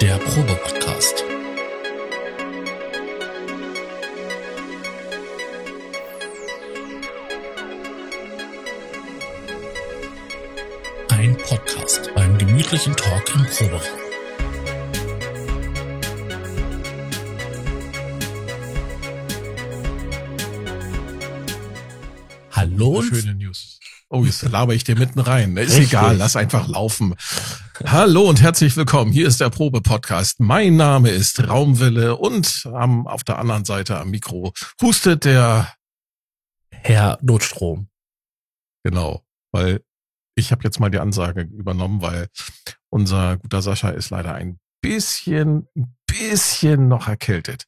Der Probe-Podcast. Ein Podcast beim gemütlichen Talk im Proberaum. Hallo Schöne News. Oh, jetzt laber ich dir mitten rein. Ist Richtig. egal, lass einfach laufen. Hallo und herzlich willkommen. Hier ist der Probe-Podcast. Mein Name ist Raumwille und am, auf der anderen Seite am Mikro hustet der, Herr Notstrom. genau, weil ich habe jetzt mal die Ansage übernommen, weil unser guter Sascha ist leider ein bisschen, bisschen noch erkältet.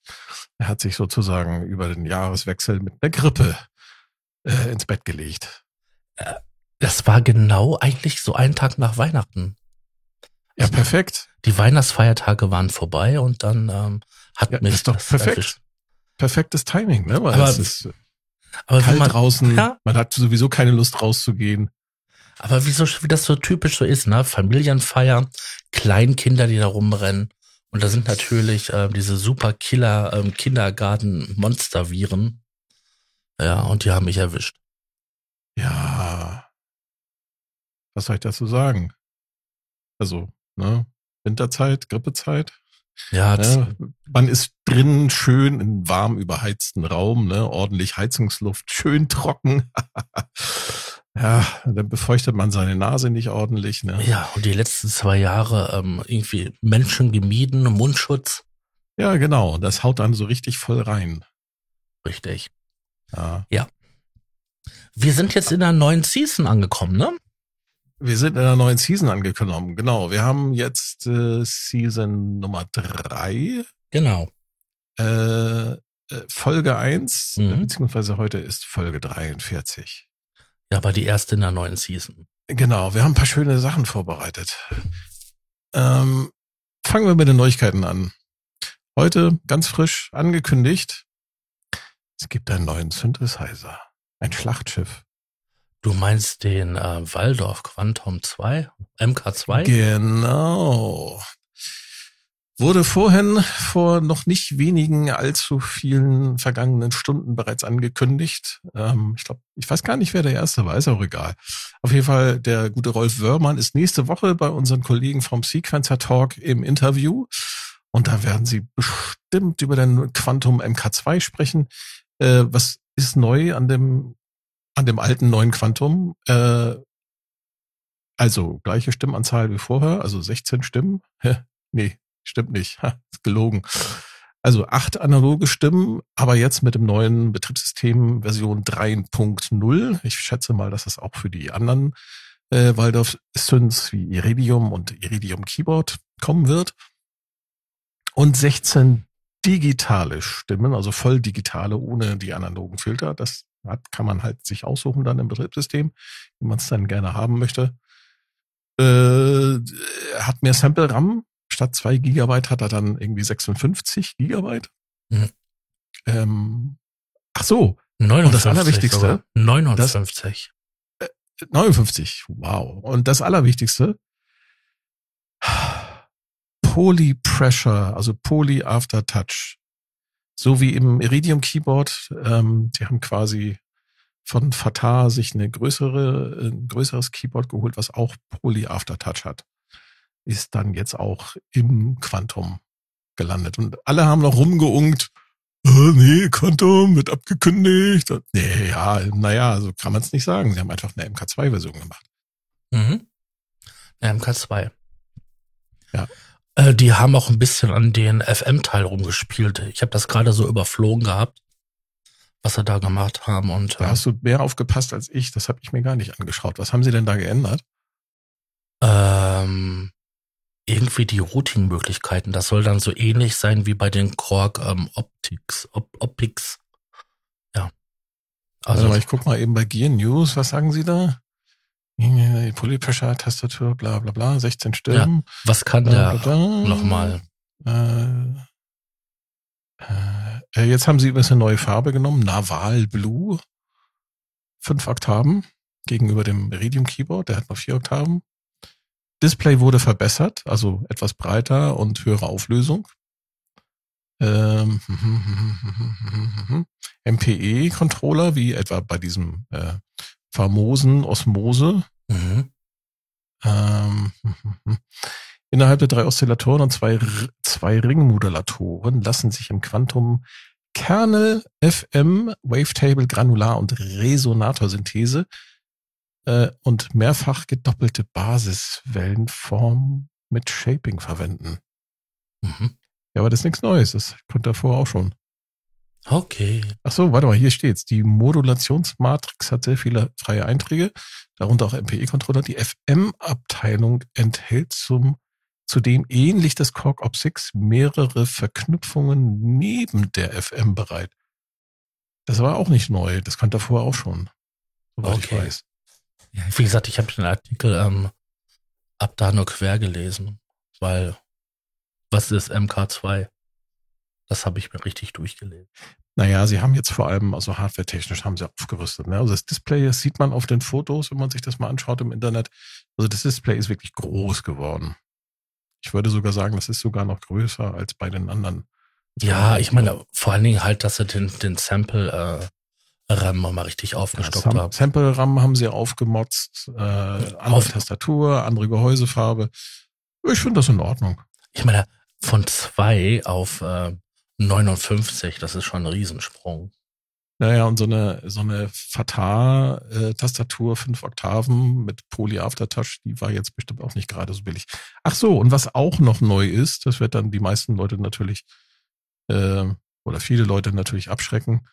Er hat sich sozusagen über den Jahreswechsel mit einer Grippe äh, ins Bett gelegt. Das war genau eigentlich so ein Tag nach Weihnachten. Ja, perfekt. Die Weihnachtsfeiertage waren vorbei und dann ähm, hat Ja, mich ist doch das perfekt. Perfektes Timing, ne? Weil Aber es ist Aber, kalt man, draußen, Ja. man hat sowieso keine Lust rauszugehen. aber wie, so, wie das so typisch so ist, ne? Familienfeier, Kleinkinder, die da rumrennen. Und da sind natürlich ähm, diese super Killer ähm, Kindergarten-Monsterviren. Ja, und die haben mich erwischt. Ja. Was soll ich dazu sagen? Also, ne? Winterzeit, Grippezeit. Ja, Ne? Man ist drin schön in warm überheizten Raum, ne? Ordentlich Heizungsluft, schön trocken. ja, dann befeuchtet man seine Nase nicht ordentlich, ne? ja, und die letzten zwei Jahre ähm, irgendwie Menschen gemieden, Mundschutz. Ja, genau. Das haut dann so richtig voll rein. Richtig. Ja. Wir sind jetzt in der neuen Season angekommen, ne? Wir sind in der neuen Season angekommen. Genau. Wir haben jetzt äh, Season Nummer drei, Genau. äh, äh, Folge eins Mhm. beziehungsweise heute ist Folge 43. Ja, aber die erste in der neuen Season. Genau, wir haben ein paar schöne Sachen vorbereitet. Ähm, fangen wir mit den Neuigkeiten an. Heute ganz frisch angekündigt, es gibt einen neuen Synthesizer. Ein Schlachtschiff. Du meinst den äh, Waldorf Quantum 2, MK2? Genau. Wurde vorhin vor noch nicht wenigen allzu vielen vergangenen Stunden bereits angekündigt. Ähm, ich glaube, ich weiß gar nicht, wer der Erste war, ist auch egal. Auf jeden Fall, der gute Rolf Wörmann ist nächste Woche bei unseren Kollegen vom Sequencer Talk im Interview. Und da werden sie bestimmt über den Quantum MK2 sprechen. Äh, was ist neu an dem, an dem alten neuen Quantum? Äh, also gleiche Stimmanzahl wie vorher, also 16 Stimmen. Nee, stimmt nicht. Ist gelogen. Also acht analoge Stimmen, aber jetzt mit dem neuen Betriebssystem Version 3.0. Ich schätze mal, dass das auch für die anderen äh, Waldorf Synths wie Iridium und Iridium Keyboard kommen wird. Und 16 digitale Stimmen, also voll digitale, ohne die analogen Filter. Das hat, kann man halt sich aussuchen dann im Betriebssystem, wie man es dann gerne haben möchte. Äh, hat mehr Sample RAM. Statt zwei Gigabyte hat er dann irgendwie 56 Gigabyte. Mhm. Ähm, ach so, 59 das Allerwichtigste, sogar. 59. 59. Wow. Und das Allerwichtigste, Poly-Pressure, also Poly Aftertouch. So wie im Iridium Keyboard. Ähm, die haben quasi von Fatah sich eine größere, ein größeres Keyboard geholt, was auch Poly Aftertouch hat. Ist dann jetzt auch im Quantum gelandet. Und alle haben noch rumgeungt. Äh, nee, Quantum wird abgekündigt. Nee, ja, naja, so kann man es nicht sagen. Sie haben einfach eine MK2-Version gemacht. Mhm. Ja, MK2. Ja. Äh, die haben auch ein bisschen an den FM-Teil rumgespielt. Ich habe das gerade so überflogen gehabt, was sie da gemacht haben. Und Da äh, hast du mehr aufgepasst als ich. Das habe ich mir gar nicht angeschaut. Was haben sie denn da geändert? ähm, irgendwie die Routing-Möglichkeiten. Das soll dann so ähnlich sein wie bei den Korg ähm, Optics. Op Optics. Ja. Also, Also, ich guck mal eben bei Gear News. Was sagen sie da? Polypressure, Tastatur, bla bla bla, 16 Stimmen. was kann Bla, der nochmal? Äh, äh, jetzt haben sie übrigens eine neue Farbe genommen, Naval Blue. Fünf Oktaven gegenüber dem Iridium Keyboard, der hat noch vier Oktaven. Display wurde verbessert, also etwas breiter und höhere Auflösung. Ähm, MPE-Controller, wie etwa bei diesem äh, famosen Osmose. Mhm. Ähm, innerhalb der drei Oszillatoren und zwei, zwei Ringmodulatoren lassen sich im Quantum Kernel, FM, Wavetable, Granular und Resonatorsynthese äh, und mehrfach gedoppelte Basiswellenform mit Shaping verwenden. Mhm. Ja, aber das ist nichts Neues. Das konnte davor auch schon. Okay. Ach so, warte mal, hier steht's. Die Modulationsmatrix hat sehr viele freie Einträge, darunter auch MPE-Controller. Die FM-Abteilung enthält zum zudem ähnlich des Cork Op 6 mehrere Verknüpfungen neben der FM bereit. Das war auch nicht neu. Das kannte davor auch schon. Soweit okay. ich weiß. Ja, wie gesagt, ich habe den Artikel ähm, ab da nur quer gelesen, weil was ist MK2? Das habe ich mir richtig durchgelesen. Naja, sie haben jetzt vor allem, also hardware-technisch haben sie aufgerüstet. Ne? Also das Display, das sieht man auf den Fotos, wenn man sich das mal anschaut im Internet. Also das Display ist wirklich groß geworden. Ich würde sogar sagen, das ist sogar noch größer als bei den anderen. Ja, ich meine, vor allen Dingen halt, dass sie den, den Sample äh, RAM mal richtig aufgestockt ja, Sam haben. Sample RAM haben sie aufgemotzt, äh, andere auf Tastatur, andere Gehäusefarbe. Ich finde das in Ordnung. Ich meine, von zwei auf äh, 59, das ist schon ein Riesensprung. Naja, und so eine, so eine Fatar-Tastatur, fünf Oktaven mit Poly-Aftertouch, die war jetzt bestimmt auch nicht gerade so billig. Ach so, und was auch noch neu ist, das wird dann die meisten Leute natürlich, äh, oder viele Leute natürlich abschrecken,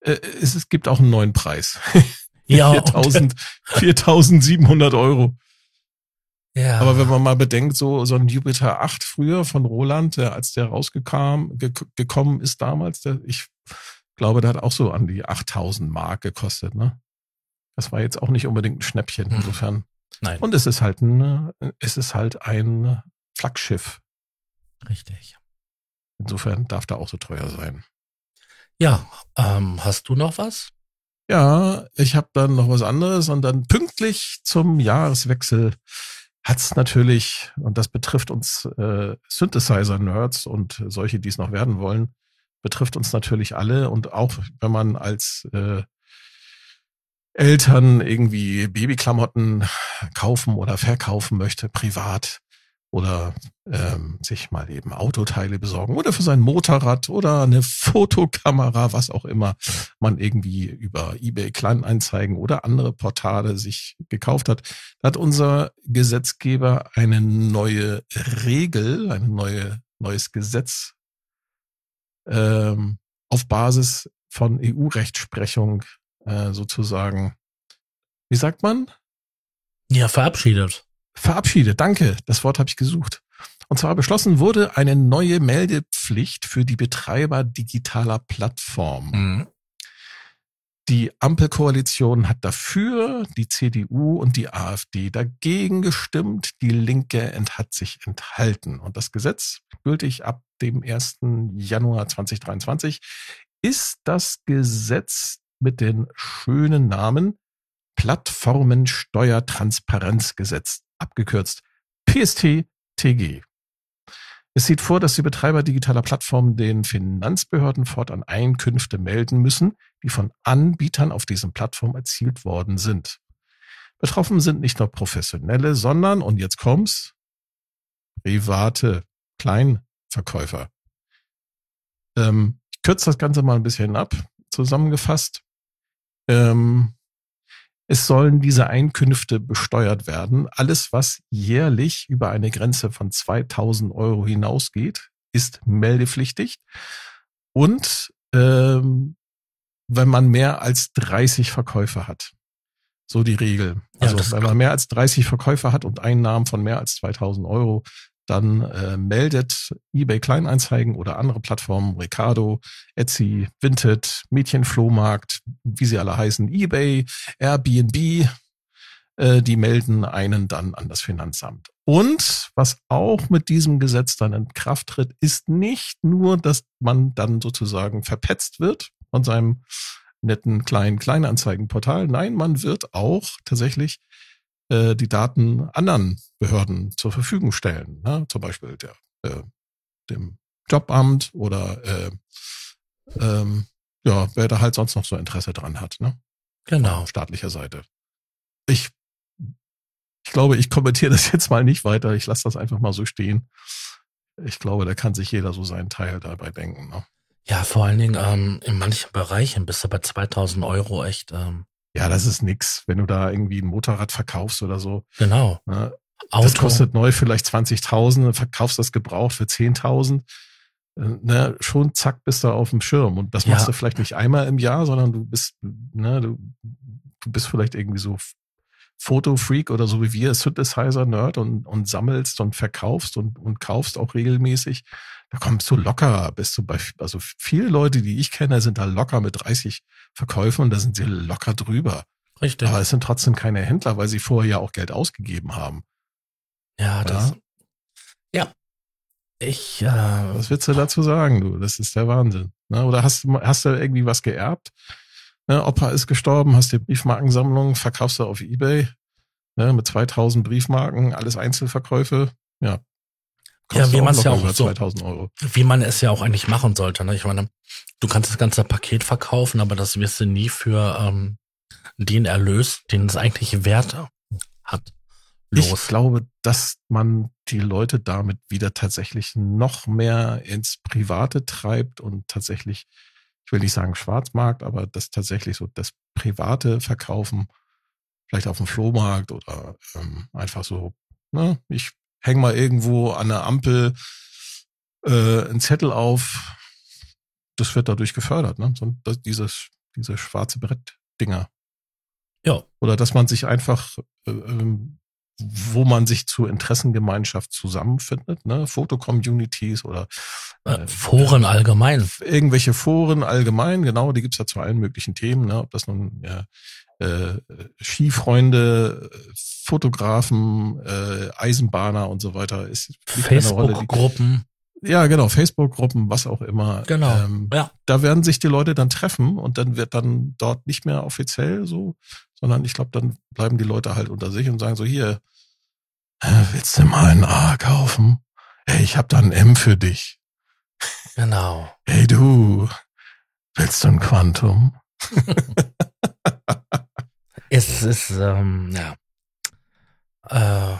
äh, es, es gibt auch einen neuen Preis. Ja. 4000, 4700 Euro. Ja. Aber wenn man mal bedenkt, so, so ein Jupiter 8 früher von Roland, der, als der rausgekommen ge gekommen ist damals, der, ich glaube, der hat auch so an die 8000 Mark gekostet, ne? Das war jetzt auch nicht unbedingt ein Schnäppchen, hm. insofern. Nein. Und es ist halt ein, es ist halt ein Flaggschiff. Richtig. Insofern darf da auch so teuer sein. Ja, ähm, hast du noch was? Ja, ich habe dann noch was anderes und dann pünktlich zum Jahreswechsel hat's natürlich, und das betrifft uns äh, Synthesizer-Nerds und solche, die es noch werden wollen, betrifft uns natürlich alle. Und auch wenn man als äh, Eltern irgendwie Babyklamotten kaufen oder verkaufen möchte, privat, oder ähm, sich mal eben Autoteile besorgen oder für sein Motorrad oder eine Fotokamera, was auch immer man irgendwie über eBay Kleinanzeigen oder andere Portale sich gekauft hat, hat unser Gesetzgeber eine neue Regel, ein neue, neues Gesetz ähm, auf Basis von EU-Rechtsprechung äh, sozusagen, wie sagt man? Ja, verabschiedet verabschiedet. Danke, das Wort habe ich gesucht. Und zwar beschlossen wurde eine neue Meldepflicht für die Betreiber digitaler Plattformen. Mhm. Die Ampelkoalition hat dafür, die CDU und die AfD dagegen gestimmt, die Linke hat sich enthalten. Und das Gesetz, gültig ab dem 1. Januar 2023, ist das Gesetz mit den schönen Namen Plattformensteuertransparenzgesetz abgekürzt PST-TG. Es sieht vor, dass die Betreiber digitaler Plattformen den Finanzbehörden fortan Einkünfte melden müssen, die von Anbietern auf diesen Plattformen erzielt worden sind. Betroffen sind nicht nur Professionelle, sondern, und jetzt kommt's, private Kleinverkäufer. Ähm, ich kürze das Ganze mal ein bisschen ab, zusammengefasst. Ähm, es sollen diese Einkünfte besteuert werden. Alles, was jährlich über eine Grenze von 2000 Euro hinausgeht, ist meldepflichtig. Und ähm, wenn man mehr als 30 Verkäufer hat. So die Regel. Also ja, wenn man mehr als 30 Verkäufer hat und Einnahmen von mehr als 2000 Euro, dann äh, meldet eBay Kleinanzeigen oder andere Plattformen, Ricardo, Etsy, Vinted, Mädchenflohmarkt, wie sie alle heißen, eBay, Airbnb, äh, die melden einen dann an das Finanzamt. Und was auch mit diesem Gesetz dann in Kraft tritt, ist nicht nur, dass man dann sozusagen verpetzt wird von seinem netten kleinen Kleinanzeigenportal. Nein, man wird auch tatsächlich äh, die Daten anderen Behörden zur Verfügung stellen. Ne? Zum Beispiel der, äh, dem Jobamt oder äh, ähm, ja, wer da halt sonst noch so Interesse dran hat, ne? Genau. Auf staatlicher Seite. Ich, ich glaube, ich kommentiere das jetzt mal nicht weiter. Ich lasse das einfach mal so stehen. Ich glaube, da kann sich jeder so seinen Teil dabei denken. Ne? Ja, vor allen Dingen ähm, in manchen Bereichen bist du bei 2000 Euro echt. Ähm, ja, das ist nix, wenn du da irgendwie ein Motorrad verkaufst oder so. genau. Ne? Auto. Das kostet neu vielleicht 20.000, verkaufst das gebraucht für 10.000. Äh, Ne, schon zack bist du auf dem Schirm und das Ja. machst du vielleicht nicht einmal im Jahr, sondern du bist, ne, du, du bist vielleicht irgendwie so Fotofreak oder so wie wir, Synthesizer-Nerd und, und sammelst und verkaufst und, und kaufst auch regelmäßig. Da kommst du locker, bist du bei, also viele Leute, die ich kenne, sind da locker mit 30 Verkäufen und da sind sie locker drüber. Richtig. Aber es sind trotzdem keine Händler, weil sie vorher ja auch Geld ausgegeben haben. ja, das. Ja. Ich, äh, Was willst du dazu sagen, du? Das ist der Wahnsinn. Ne? Oder hast du, hast du irgendwie was geerbt? Ne? Opa ist gestorben, hast die Briefmarkensammlung, verkaufst du auf Ebay ne? mit 2000 Briefmarken, alles Einzelverkäufe. Ja, Ja, wie du man's ja auch so- 2000 Euro. wie man es ja auch eigentlich machen sollte. Ne? Ich meine, du kannst das ganze Paket verkaufen, aber das wirst du nie für ähm, den Erlös, den es eigentlich wert hat, Ich los. glaube, dass man die Leute damit wieder tatsächlich noch mehr ins Private treibt und tatsächlich, ich will nicht sagen Schwarzmarkt, aber das tatsächlich so das private Verkaufen, vielleicht auf dem Flohmarkt oder ähm, einfach so, ne, ich häng mal irgendwo an der Ampel äh, einen Zettel auf, das wird dadurch gefördert, ne? So, das, dieses, diese schwarze Brett-Dinger. Ja. Oder dass man sich einfach äh, ähm, wo man sich zur Interessengemeinschaft zusammenfindet, ne? Fotocommunities oder Äh, Foren allgemein. irgendwelche Foren allgemein, genau, die gibt's ja zu allen möglichen Themen, ne? ob das nun ja, äh, Skifreunde, Fotografen, äh, Eisenbahner und so weiter ist. Facebook-Gruppen. Ja, genau, Facebook-Gruppen, was auch immer. Genau. Ähm, Ja. da werden sich die Leute dann treffen und dann wird dann dort nicht mehr offiziell so, sondern ich glaube, dann bleiben die Leute halt unter sich und sagen so, hier, äh, willst du mal ein A kaufen? Ey, ich hab da ein M für dich. Genau. Ey du, willst du ein Quantum? Es ist, ähm, ja. Äh,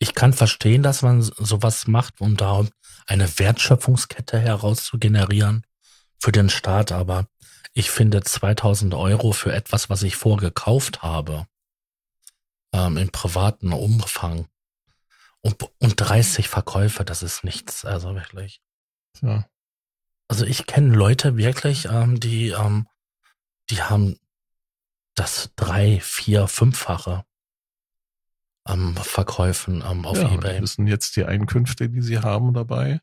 ich kann verstehen, dass man sowas macht, um da eine Wertschöpfungskette heraus zu generieren für den Staat, aber ich finde 2000 Euro für etwas, was ich vorgekauft habe, ähm, im privaten Umfang und, und 30 Verkäufe, das ist nichts, also wirklich. Ja. Also ich kenne Leute wirklich, ähm, die, ähm, die haben das drei, vier, fünffache am Verkäufen ähm, auf ja, Ebay. Das sind jetzt die Einkünfte, die sie haben dabei.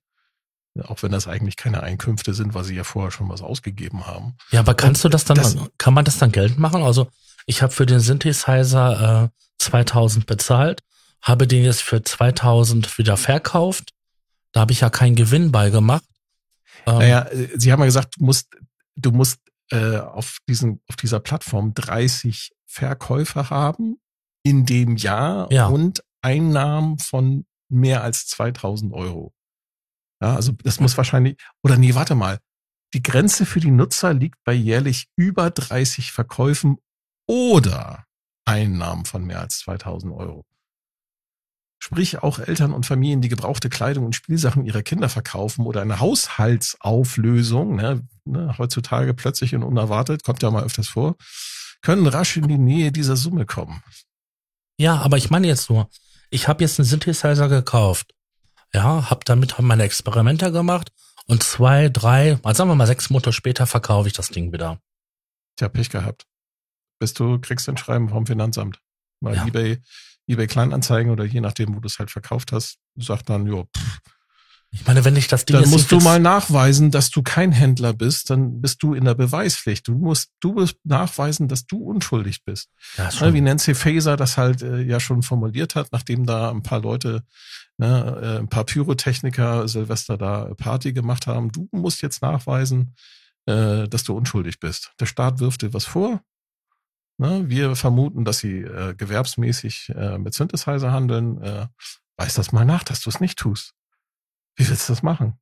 Auch wenn das eigentlich keine Einkünfte sind, weil sie ja vorher schon was ausgegeben haben. Ja, aber kannst du das dann, das- kann man das dann Geld machen? Also ich habe für den Synthesizer äh, 2000 bezahlt, habe den jetzt für 2000 wieder verkauft. Da habe ich ja keinen Gewinn bei gemacht. Ähm, Naja, äh, Sie haben ja gesagt, du musst, du musst äh, auf, diesen, auf dieser Plattform 30 Verkäufe haben in dem Jahr Ja. und Einnahmen von mehr als 2000 Euro. Ja, also das muss wahrscheinlich, oder nee, warte mal. Die Grenze für die Nutzer liegt bei jährlich über 30 Verkäufen oder Einnahmen von mehr als 2000 Euro. Sprich, auch Eltern und Familien, die gebrauchte Kleidung und Spielsachen ihrer Kinder verkaufen oder eine Haushaltsauflösung, ne, ne, heutzutage plötzlich und unerwartet, kommt ja mal öfters vor, können rasch in die Nähe dieser Summe kommen. Ja, aber ich meine jetzt nur, ich habe jetzt einen Synthesizer gekauft. Ja, habe damit meine Experimente gemacht und zwei, drei, mal sagen wir mal sechs Monate später verkaufe ich das Ding wieder. Tja, Pech gehabt. Bis du kriegst ein Schreiben vom Finanzamt. Weil Ja. eBay, eBay Kleinanzeigen oder je nachdem, wo du es halt verkauft hast, sagt dann, jo, pff, Ich meine, wenn ich das Ding dann musst du mal nachweisen, dass du kein Händler bist, dann bist du in der Beweispflicht. Du musst, du musst nachweisen, dass du unschuldig bist. ja, Ne, wie Nancy Faeser das halt äh, ja schon formuliert hat, nachdem da ein paar Leute, ne, äh, ein paar Pyrotechniker Silvester da Party gemacht haben. Du musst jetzt nachweisen, äh, dass du unschuldig bist. Der Staat wirft dir was vor Ne? Wir vermuten, dass sie äh, gewerbsmäßig äh, mit Synthesizer handeln. Äh, weiß das mal nach, dass du es nicht tust. Wie willst du das machen?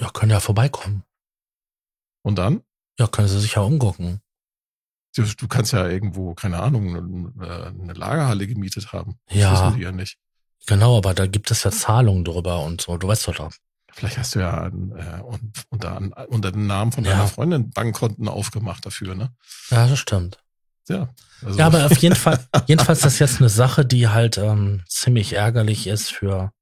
Ja, können ja vorbeikommen. Und dann? Ja, können sie sich ja umgucken. Du, du kannst ja irgendwo, keine Ahnung, eine, eine Lagerhalle gemietet haben. Das Ja. wissen die ja nicht. Genau, aber da gibt es ja Zahlungen drüber und so. Du weißt doch doch. Vielleicht hast du ja äh, und, unter, an, unter dem Namen von Ja. deiner Freundin Bankkonten aufgemacht dafür, ne? Ja, das stimmt. Ja. Also, Ja, aber auf jeden Fall, jedenfalls ist das jetzt eine Sache, die halt ähm, ziemlich ärgerlich ist für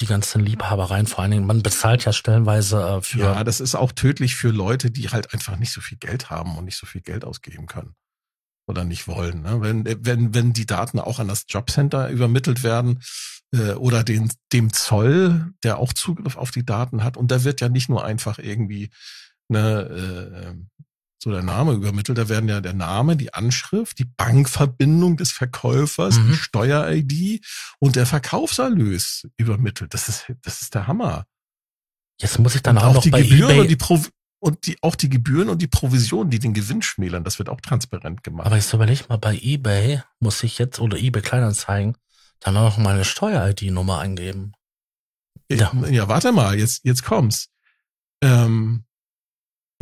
die ganzen Liebhabereien. Vor allen Dingen, man bezahlt ja stellenweise äh, für. ja, das ist auch tödlich für Leute, die halt einfach nicht so viel Geld haben und nicht so viel Geld ausgeben können. Oder nicht wollen. Ne? Wenn, wenn, wenn die Daten auch an das Jobcenter übermittelt werden äh, oder den, dem Zoll, der auch Zugriff auf die Daten hat. Und da wird ja nicht nur einfach irgendwie ne, äh, so der Name übermittelt, da werden ja der Name, die Anschrift, die Bankverbindung des Verkäufers, Mhm. die Steuer-ID und der Verkaufserlös übermittelt. Das ist, das ist der Hammer. Jetzt muss ich dann Und auch, noch die bei Gebühren eBay. und die Pro und die auch die Gebühren und die Provision, die den Gewinn schmälern, das wird auch transparent gemacht. aber jetzt überleg mal, bei eBay muss ich jetzt oder eBay Kleinanzeigen dann auch noch meine Steuer-ID-Nummer eingeben. ja. ja. ja, warte mal, jetzt jetzt kommt's. Ähm,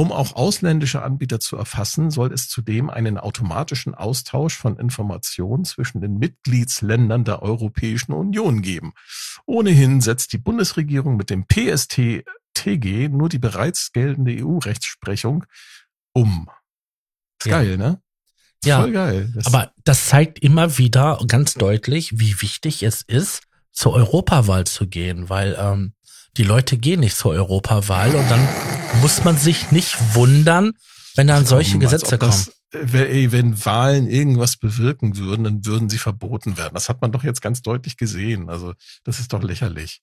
um auch ausländische Anbieter zu erfassen, soll es zudem einen automatischen Austausch von Informationen zwischen den Mitgliedsländern der Europäischen Union geben. Ohnehin setzt die Bundesregierung mit dem PST-TG nur die bereits geltende EU-Rechtsprechung um. Ist Ja. geil, ne? Ist Ja, Voll geil. Das- Aber das zeigt immer wieder ganz deutlich, wie wichtig es ist, zur Europawahl zu gehen, weil ähm, die Leute gehen nicht zur Europawahl und dann muss man sich nicht wundern, wenn dann solche Als Gesetze kommen. das, äh, wenn Wahlen irgendwas bewirken würden, dann würden sie verboten werden. Das hat man doch jetzt ganz deutlich gesehen. Also das ist doch lächerlich.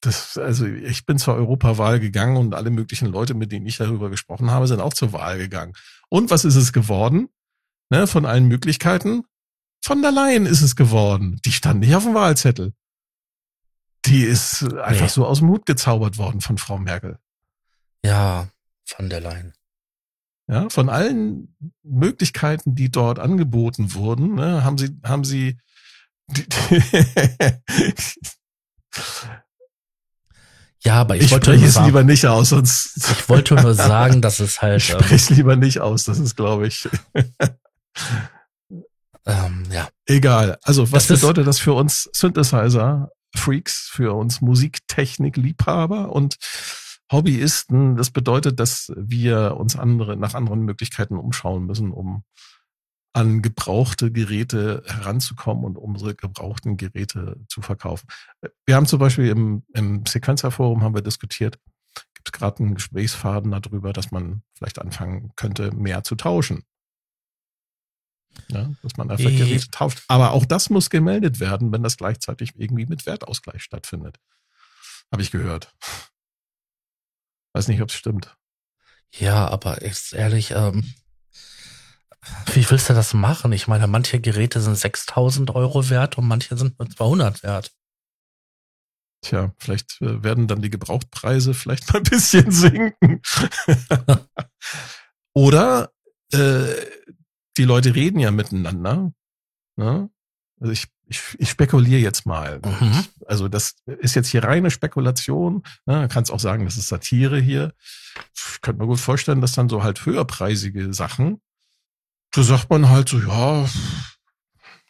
Das, also ich bin zur Europawahl gegangen und alle möglichen Leute, mit denen ich darüber gesprochen habe, sind auch zur Wahl gegangen. Und was ist es geworden? Ne, von allen Möglichkeiten? Von der Leyen ist es geworden. Die stand nicht auf dem Wahlzettel. Die ist einfach Nee. so aus dem Hut gezaubert worden von Frau Merkel. Ja, von der Leyen. Ja, von allen Möglichkeiten, die dort angeboten wurden, ne, haben sie, haben sie, die, Ja, aber ich, ich wollte spreche es sagen, lieber nicht aus, sonst ich wollte nur sagen, dass es ich halt, spreche ähm, es lieber nicht aus. Das ist, glaube ich, ähm, ja, egal. Also was Das bedeutet das für uns Synthesizer Freaks, für uns Musiktechnik-Liebhaber und Hobbyisten? Das bedeutet, dass wir uns andere nach anderen Möglichkeiten umschauen müssen, um an gebrauchte Geräte heranzukommen und unsere gebrauchten Geräte zu verkaufen. Wir haben zum Beispiel im, im Sequencer-Forum haben wir diskutiert, gibt es gerade einen Gesprächsfaden darüber, dass man vielleicht anfangen könnte, mehr zu tauschen. Ja, dass man einfach Eh. Geräte tauscht. Aber auch das muss gemeldet werden, wenn das gleichzeitig irgendwie mit Wertausgleich stattfindet. Habe ich gehört. Weiß nicht, ob es stimmt. ja, aber ist ehrlich, ähm, wie willst du das machen? Ich meine, manche Geräte sind 6000 Euro wert und manche sind nur 200 wert. Tja, vielleicht äh, werden dann die Gebrauchtpreise vielleicht mal ein bisschen sinken. Oder äh, die Leute reden ja miteinander. Ne? Also ich, ich, ich spekuliere jetzt mal. Mhm. Also das ist jetzt hier reine Spekulation. Ne? Kannst auch sagen, das ist Satire hier. Ich könnte mir gut vorstellen, dass dann so halt höherpreisige Sachen, da sagt man halt so, ja,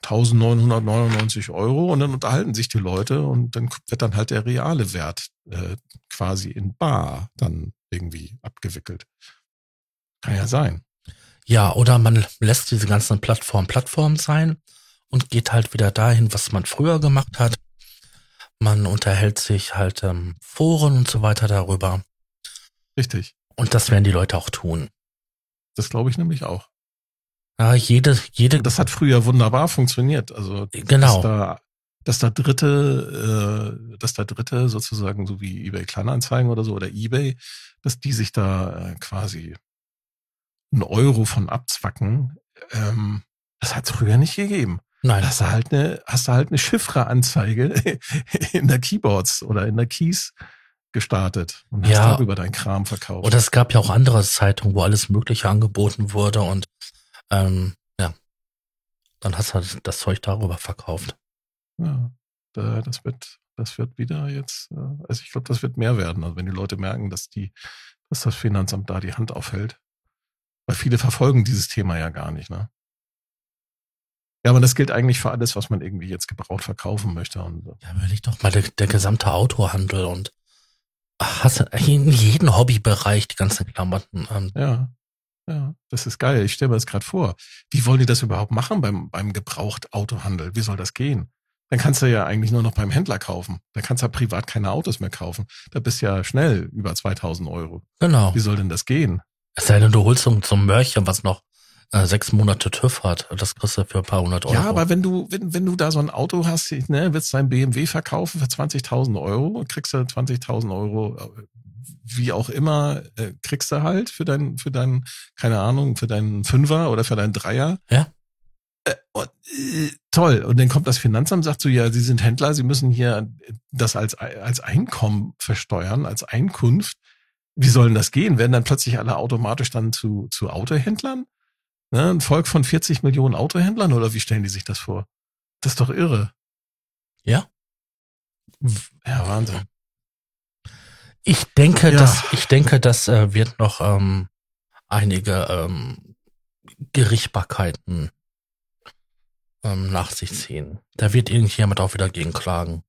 1999 Euro und dann unterhalten sich die Leute und dann wird dann halt der reale Wert äh, quasi in Bar dann irgendwie abgewickelt. Kann ja sein. Ja, oder man lässt diese ganzen Plattformen Plattformen sein und geht halt wieder dahin, was man früher gemacht hat. Man unterhält sich halt ähm, Foren und so weiter darüber. Richtig. Und das werden die Leute auch tun. Das glaube ich nämlich auch. Ja, jede, jede, Das hat früher wunderbar funktioniert. Also Genau. dass da, dass da Dritte, äh, dass da Dritte sozusagen so wie eBay Kleinanzeigen oder so oder eBay, dass die sich da äh, quasi einen Euro von abzwacken. Ähm, das hat es früher nicht gegeben. nein, hast du halt eine, hast du halt eine Chiffre-Anzeige in der Keyboards oder in der Keys gestartet und hast Ja. darüber deinen Kram verkauft. oder es gab ja auch andere Zeitungen, wo alles Mögliche angeboten wurde und Ähm, ja. Dann hast du halt das Zeug darüber verkauft. Ja, da, das wird, das wird wieder jetzt, äh, also ich glaube, das wird mehr werden. Also wenn die Leute merken, dass die, dass das Finanzamt da die Hand aufhält. Weil viele verfolgen dieses Thema ja gar nicht, ne? Ja, aber das gilt eigentlich für alles, was man irgendwie jetzt gebraucht verkaufen möchte. Und, so. Ja, überleg doch mal, der, der gesamte Autohandel und ach, hast in jedem Hobbybereich die ganzen Klamotten. Ähm, ja, ja, das ist geil. Ich stelle mir das gerade vor. Wie wollen die das überhaupt machen beim, beim Gebraucht-Autohandel? Wie soll das gehen? Dann kannst du ja eigentlich nur noch beim Händler kaufen. Da kannst du ja privat keine Autos mehr kaufen. Da bist du ja schnell über 2000 Euro. genau. Wie soll denn das gehen? Es sei denn, du holst so, ein Mörchen, was noch äh, sechs Monate TÜV hat. Das kriegst du für ein paar hundert Euro. Ja, aber wenn du, wenn, wenn du da so ein Auto hast, ne, willst dein BMW verkaufen für 20.000 Euro, kriegst du 20.000 Euro, äh, wie auch immer, äh, kriegst du halt für dein, für dein, keine Ahnung, für deinen Fünfer oder für deinen Dreier. Ja. Äh, und, äh, toll. Und dann kommt das Finanzamt, sagt so, ja, Sie sind Händler, Sie müssen hier das als, als Einkommen versteuern, als Einkunft. Wie soll denn das gehen? Werden dann plötzlich alle automatisch dann zu, zu Autohändlern? Ne, ein Volk von 40 Millionen Autohändlern oder wie stellen die sich das vor? Das ist doch irre. Ja. Ja, Wahnsinn. Ich denke, Ja. dass ich denke, das äh, wird noch ähm, einige ähm, Gerichtbarkeiten ähm, nach sich ziehen. Da wird irgendjemand auch wieder gegen klagen.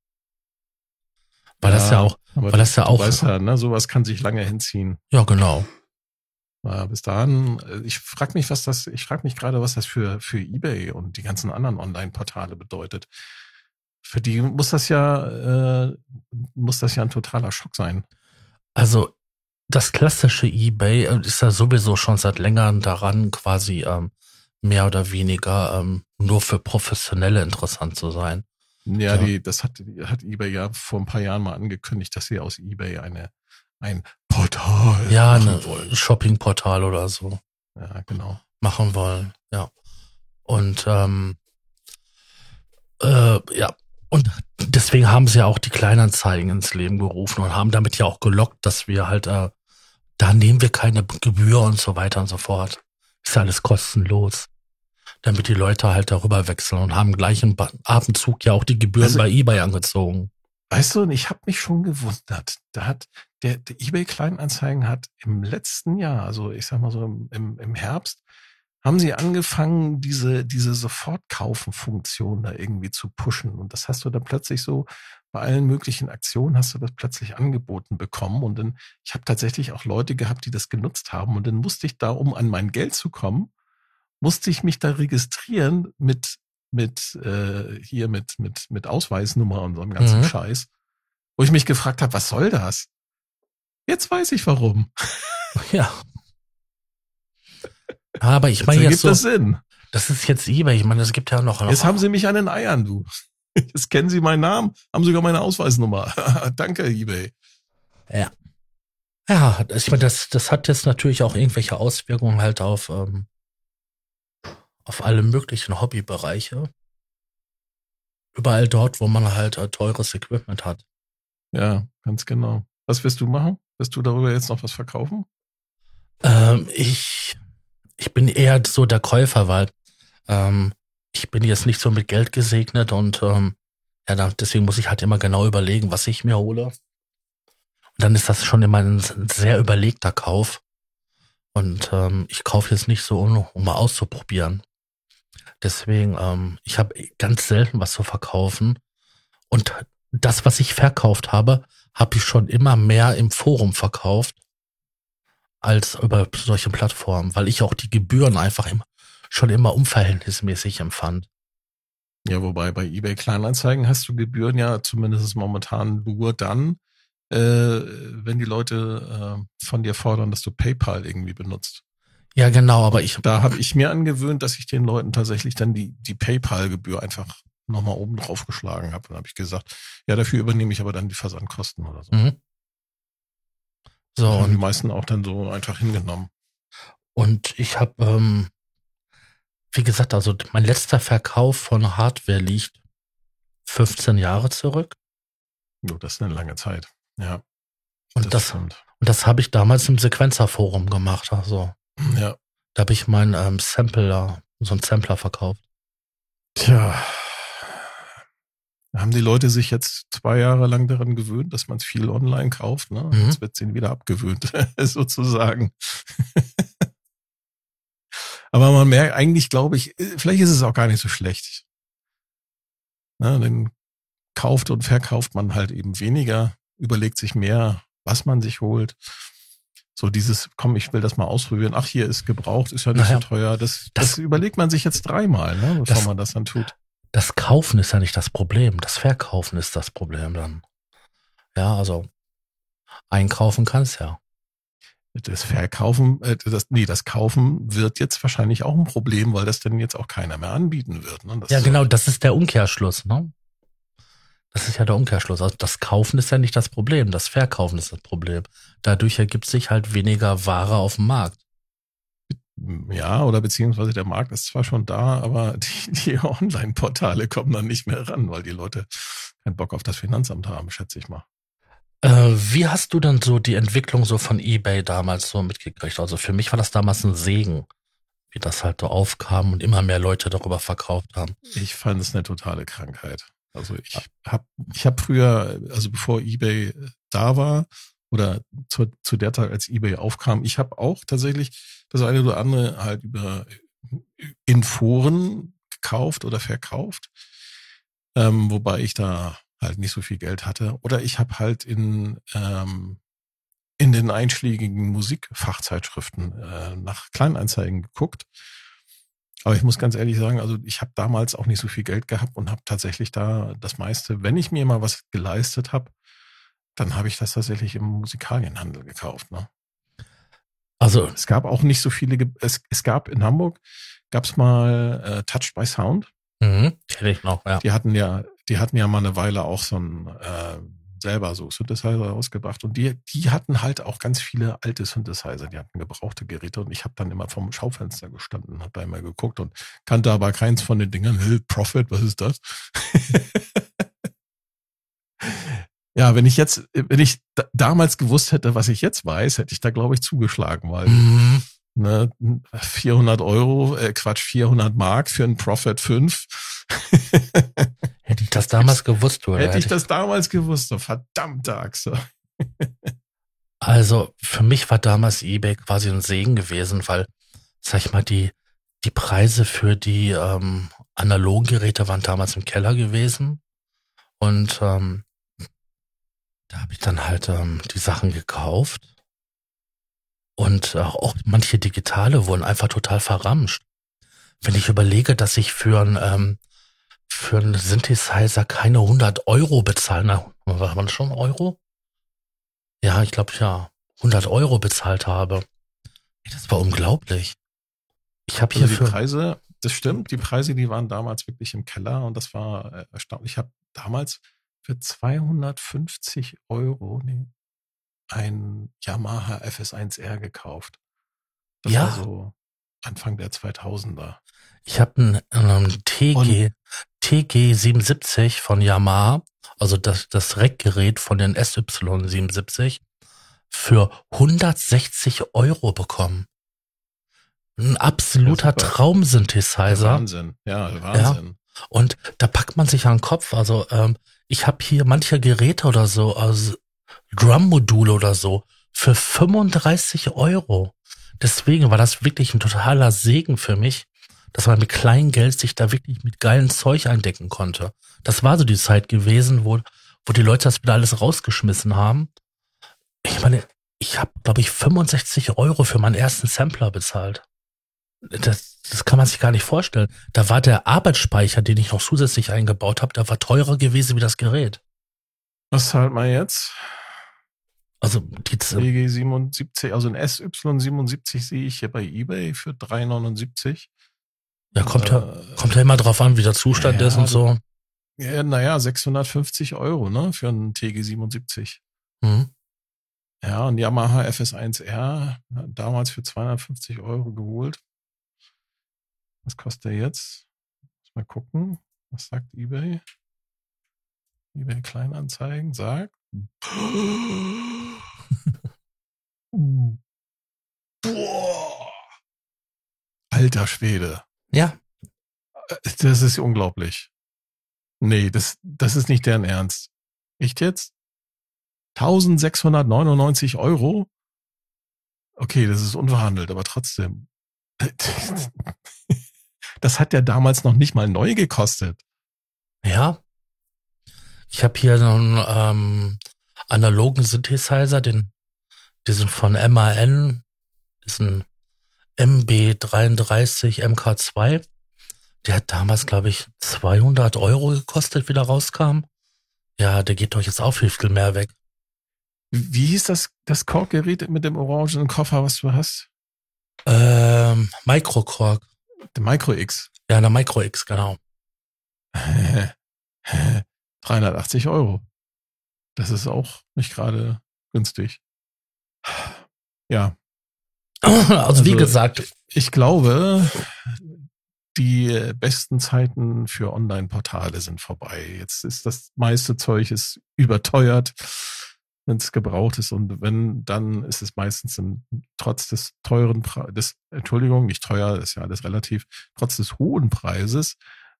Weil das ja auch, aber weil das ja auch, weißt ja, ne, sowas kann sich lange hinziehen. ja genau. Ja, bis dahin, äh, ich frage mich, was das, ich frage mich gerade, was das für, für eBay und die ganzen anderen Online-Portale bedeutet. Für die muss das ja, äh, muss das ja ein totaler Schock sein. Also das klassische eBay äh, ist ja sowieso schon seit längerem daran, quasi ähm, mehr oder weniger ähm, nur für Professionelle interessant zu sein. Ja, Ja. die, das hat, hat eBay ja vor ein paar Jahren mal angekündigt, dass sie aus eBay eine, ein Portal Ja, machen ein wollen. Shoppingportal oder so. Ja, genau. machen wollen, ja. Und ähm, äh, ja, und deswegen haben sie ja auch die Kleinanzeigen ins Leben gerufen und haben damit ja auch gelockt, dass wir halt, äh, da nehmen wir keine Gebühr und so weiter und so fort. Ist ja alles kostenlos. Damit die Leute halt darüber wechseln und haben gleich im Abendzug ja auch die Gebühren Also- bei eBay angezogen. Weißt du, und ich habe mich schon gewundert. Da hat der, der eBay Kleinanzeigen hat im letzten Jahr, also ich sag mal so im, im, im Herbst, haben sie angefangen, diese, diese Sofortkaufen-Funktion da irgendwie zu pushen. Und das hast du dann plötzlich so bei allen möglichen Aktionen hast du das plötzlich angeboten bekommen. Und dann, ich habe tatsächlich auch Leute gehabt, die das genutzt haben. Und dann musste ich da, um an mein Geld zu kommen, musste ich mich da registrieren mit, mit äh, hier mit, mit, mit Ausweisnummer und so einem ganzen Mhm. Scheiß. Wo ich mich gefragt habe, was soll das? Jetzt weiß ich warum. Ja. Aber ich meine jetzt so, das Sinn. das ist jetzt eBay. Ich meine, es gibt ja noch. Jetzt haben sie mich an den Eiern, du. Jetzt kennen sie meinen Namen, haben sogar meine Ausweisnummer. Danke, eBay. Ja, ich meine, das, das hat jetzt natürlich auch irgendwelche Auswirkungen halt auf, ähm, auf alle möglichen Hobbybereiche. Überall dort, wo man halt äh, teures Equipment hat. Ja, ganz genau. Was wirst du machen? Wirst du darüber jetzt noch was verkaufen? Ähm, ich, ich bin eher so der Käufer, weil ähm, ich bin jetzt nicht so mit Geld gesegnet und ähm, ja, deswegen muss ich halt immer genau überlegen, was ich mir hole. Und dann ist das schon immer ein sehr überlegter Kauf. Und ähm, ich kaufe jetzt nicht so, um, um mal auszuprobieren. Deswegen, ähm, ich habe ganz selten was zu verkaufen. Und das, was ich verkauft habe, habe ich schon immer mehr im Forum verkauft als über solche Plattformen, weil ich auch die Gebühren einfach immer, schon immer unverhältnismäßig empfand. Ja, wobei bei eBay Kleinanzeigen hast du Gebühren ja zumindest momentan nur dann, äh, wenn die Leute äh, von dir fordern, dass du PayPal irgendwie benutzt. Ja, genau, aber ich, Da habe ich mir angewöhnt, dass ich den Leuten tatsächlich dann die, die PayPal-Gebühr einfach nochmal oben drauf geschlagen habe. Dann habe ich gesagt, ja, dafür übernehme ich aber dann die Versandkosten oder so. mhm. so, haben die und, meisten auch dann so einfach hingenommen. und ich habe, ähm, wie gesagt, also mein letzter Verkauf von Hardware liegt 15 Jahre zurück. Jo, das ist eine lange Zeit. Ja, Und das, stimmt. und das habe ich damals im Sequenzerforum gemacht. Also, Ja, Da habe ich meinen ähm, Sampler, so einen Sampler verkauft. Tja. Haben die Leute sich jetzt zwei Jahre lang daran gewöhnt, dass man es viel online kauft? Ne? Mhm. Jetzt wird es ihnen wieder abgewöhnt, sozusagen. Aber man merkt eigentlich, glaube ich, vielleicht ist es auch gar nicht so schlecht. Ne, dann kauft und verkauft man halt eben weniger, überlegt sich mehr, was man sich holt. So dieses, komm, ich will das mal ausprobieren. Ach, hier ist gebraucht, ist ja nicht Naja, so teuer. Das, das, das- überlegt man sich jetzt dreimal, ne, bevor Das- man das dann tut. Das Kaufen ist ja nicht das Problem. Das Verkaufen ist das Problem dann. Ja, also einkaufen kannst ja. Das Verkaufen, äh, das, nee, das Kaufen wird jetzt wahrscheinlich auch ein Problem, weil das dann jetzt auch keiner mehr anbieten wird. Ne? Ja, genau, das ist der Umkehrschluss, ne? Das ist ja der Umkehrschluss. Also das Kaufen ist ja nicht das Problem, das Verkaufen ist das Problem. Dadurch ergibt sich halt weniger Ware auf dem Markt. Ja, oder beziehungsweise der Markt ist zwar schon da, aber die, die Online-Portale kommen dann nicht mehr ran, weil die Leute keinen Bock auf das Finanzamt haben, schätze ich mal. Äh, wie hast du denn so die Entwicklung so von eBay damals so mitgekriegt? Also für mich war das damals ein Segen, wie das halt so aufkam und immer mehr Leute darüber verkauft haben. Ich fand es eine totale Krankheit. Also ich habe ich hab früher, also bevor eBay da war oder zu, zu der Zeit, als eBay aufkam, ich habe auch tatsächlich das eine oder andere halt über in Foren gekauft oder verkauft, ähm, wobei ich da halt nicht so viel Geld hatte. Oder ich habe halt in ähm, in den einschlägigen Musikfachzeitschriften äh, nach Kleinanzeigen geguckt. Aber ich muss ganz ehrlich sagen, also ich habe damals auch nicht so viel Geld gehabt und habe tatsächlich da das meiste, wenn ich mir mal was geleistet habe, dann habe ich das tatsächlich im Musikalienhandel gekauft. Ne? Also, Es gab auch nicht so viele, Ge es, es gab in Hamburg, gab es mal äh, Touched by Sound. mhm, kenne ich noch, ja. Die hatten ja, die hatten ja mal eine Weile auch so ein äh, selber so Synthesizer rausgebracht und die, die hatten halt auch ganz viele alte Synthesizer, die hatten gebrauchte Geräte und ich habe dann immer vom Schaufenster gestanden, habe da immer geguckt und kannte aber keins von den Dingern. Hey, Profit, was ist das? ja, wenn ich jetzt, wenn ich da, damals gewusst hätte, was ich jetzt weiß, hätte ich da glaube ich zugeschlagen, weil Mhm. ne, 400 Euro, äh, Quatsch, 400 Mark für einen Profit 5. Hätte ich das damals gewusst, oder? Hätte ich das damals gewusst, so verdammte Achse. Also für mich war damals eBay quasi ein Segen gewesen, weil, sag ich mal, die, die Preise für die ähm, analogen Geräte waren damals im Keller gewesen. Und ähm, da habe ich dann halt ähm, die Sachen gekauft. Und äh, auch manche digitale wurden einfach total verramscht. Wenn ich überlege, dass ich für ein ähm, für einen Synthesizer keine 100 Euro bezahlen, na, war man schon Euro? Ja, ich glaube ja, 100 Euro bezahlt habe. Das war unglaublich. Ich habe hier Also die für Preise, das stimmt, die Preise, die waren damals wirklich im Keller und das war äh, erstaunlich. Ich habe damals für 250 Euro nee, ein Yamaha FS1R gekauft. Das Ja. war so Anfang der 2000er. ich habe einen, einen TG Und- TG 77 von Yamaha, also das das Rackgerät von den SY 77 für 160 Euro bekommen. Ein absoluter Ja. Traum-Synthesizer. Wahnsinn. Ja, Wahnsinn. Und da packt man sich an den Kopf. Also ähm, ich habe hier manche Geräte oder so, also Drum-Module oder so, für 35 Euro. Deswegen war das wirklich ein totaler Segen für mich, dass man mit kleinem Geld sich da wirklich mit geilen Zeug eindecken konnte. Das war so die Zeit gewesen, wo, wo die Leute das wieder alles rausgeschmissen haben. Ich meine, ich habe, glaube ich, 65 Euro für meinen ersten Sampler bezahlt. Das, das kann man sich gar nicht vorstellen. Da war der Arbeitsspeicher, den ich noch zusätzlich eingebaut habe, der war teurer gewesen wie das Gerät. Was zahlt man jetzt? Also die, WG 77, also ein SY77 sehe ich hier bei eBay für 3,79. Ja, kommt ja, Äh, kommt ja immer drauf an, wie der Zustand ja, ist und so. Ja, naja, 650 Euro, ne, für einen TG77. Mhm. Ja, und Yamaha FS1R, damals für 250 Euro geholt. Was kostet der jetzt? Muss mal gucken. Was sagt eBay? eBay Kleinanzeigen sagt. Boah. Alter Schwede. Ja. Das ist unglaublich. Nee, das, das ist nicht deren Ernst. Echt jetzt? 1699 Euro? Okay, das ist unverhandelt, aber trotzdem. Das hat ja damals noch nicht mal neu gekostet. Ja. Ich habe hier noch einen ähm, analogen Synthesizer, den, diesen von MAN, diesen MB33 MK2. Der hat damals, glaube ich, 200 Euro gekostet, wie der rauskam. Ja, der geht doch jetzt auch viel, viel mehr weg. Wie hieß das, das Korkgerät mit dem orangenen Koffer, was du hast? Ähm, Microcork. Der Micro X. Ja, der Micro X, genau. 380 Euro. Das ist auch nicht gerade günstig. Ja. Also, Also, wie gesagt, Ich glaube, die besten Zeiten für Online-Portale sind vorbei. Jetzt ist das meiste Zeug ist überteuert, wenn es gebraucht ist. Und wenn, dann ist es meistens im, trotz des teuren des, Entschuldigung, nicht teuer, ist ja alles relativ, trotz des hohen Preises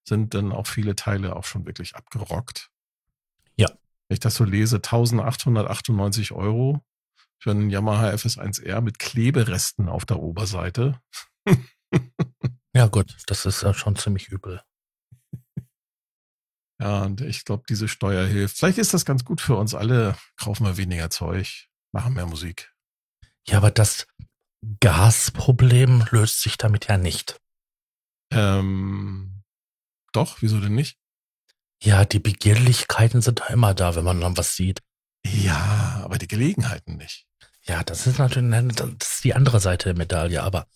sind dann auch viele Teile auch schon wirklich abgerockt. Ja. Wenn ich das so lese, 1898 Euro für einen Yamaha FS1R mit Kleberesten auf der Oberseite. ja gut, das ist ja schon ziemlich übel. Ja, und ich glaube, diese Steuer hilft. Vielleicht ist das ganz gut für uns alle. Kaufen wir weniger Zeug, machen mehr Musik. Ja, aber das Gasproblem löst sich damit ja nicht. Ähm, doch, wieso denn nicht? Ja, die Begehrlichkeiten sind da immer da, wenn man dann was sieht. Ja, aber die Gelegenheiten nicht. Ja, das ist natürlich das ist die andere Seite der Medaille, aber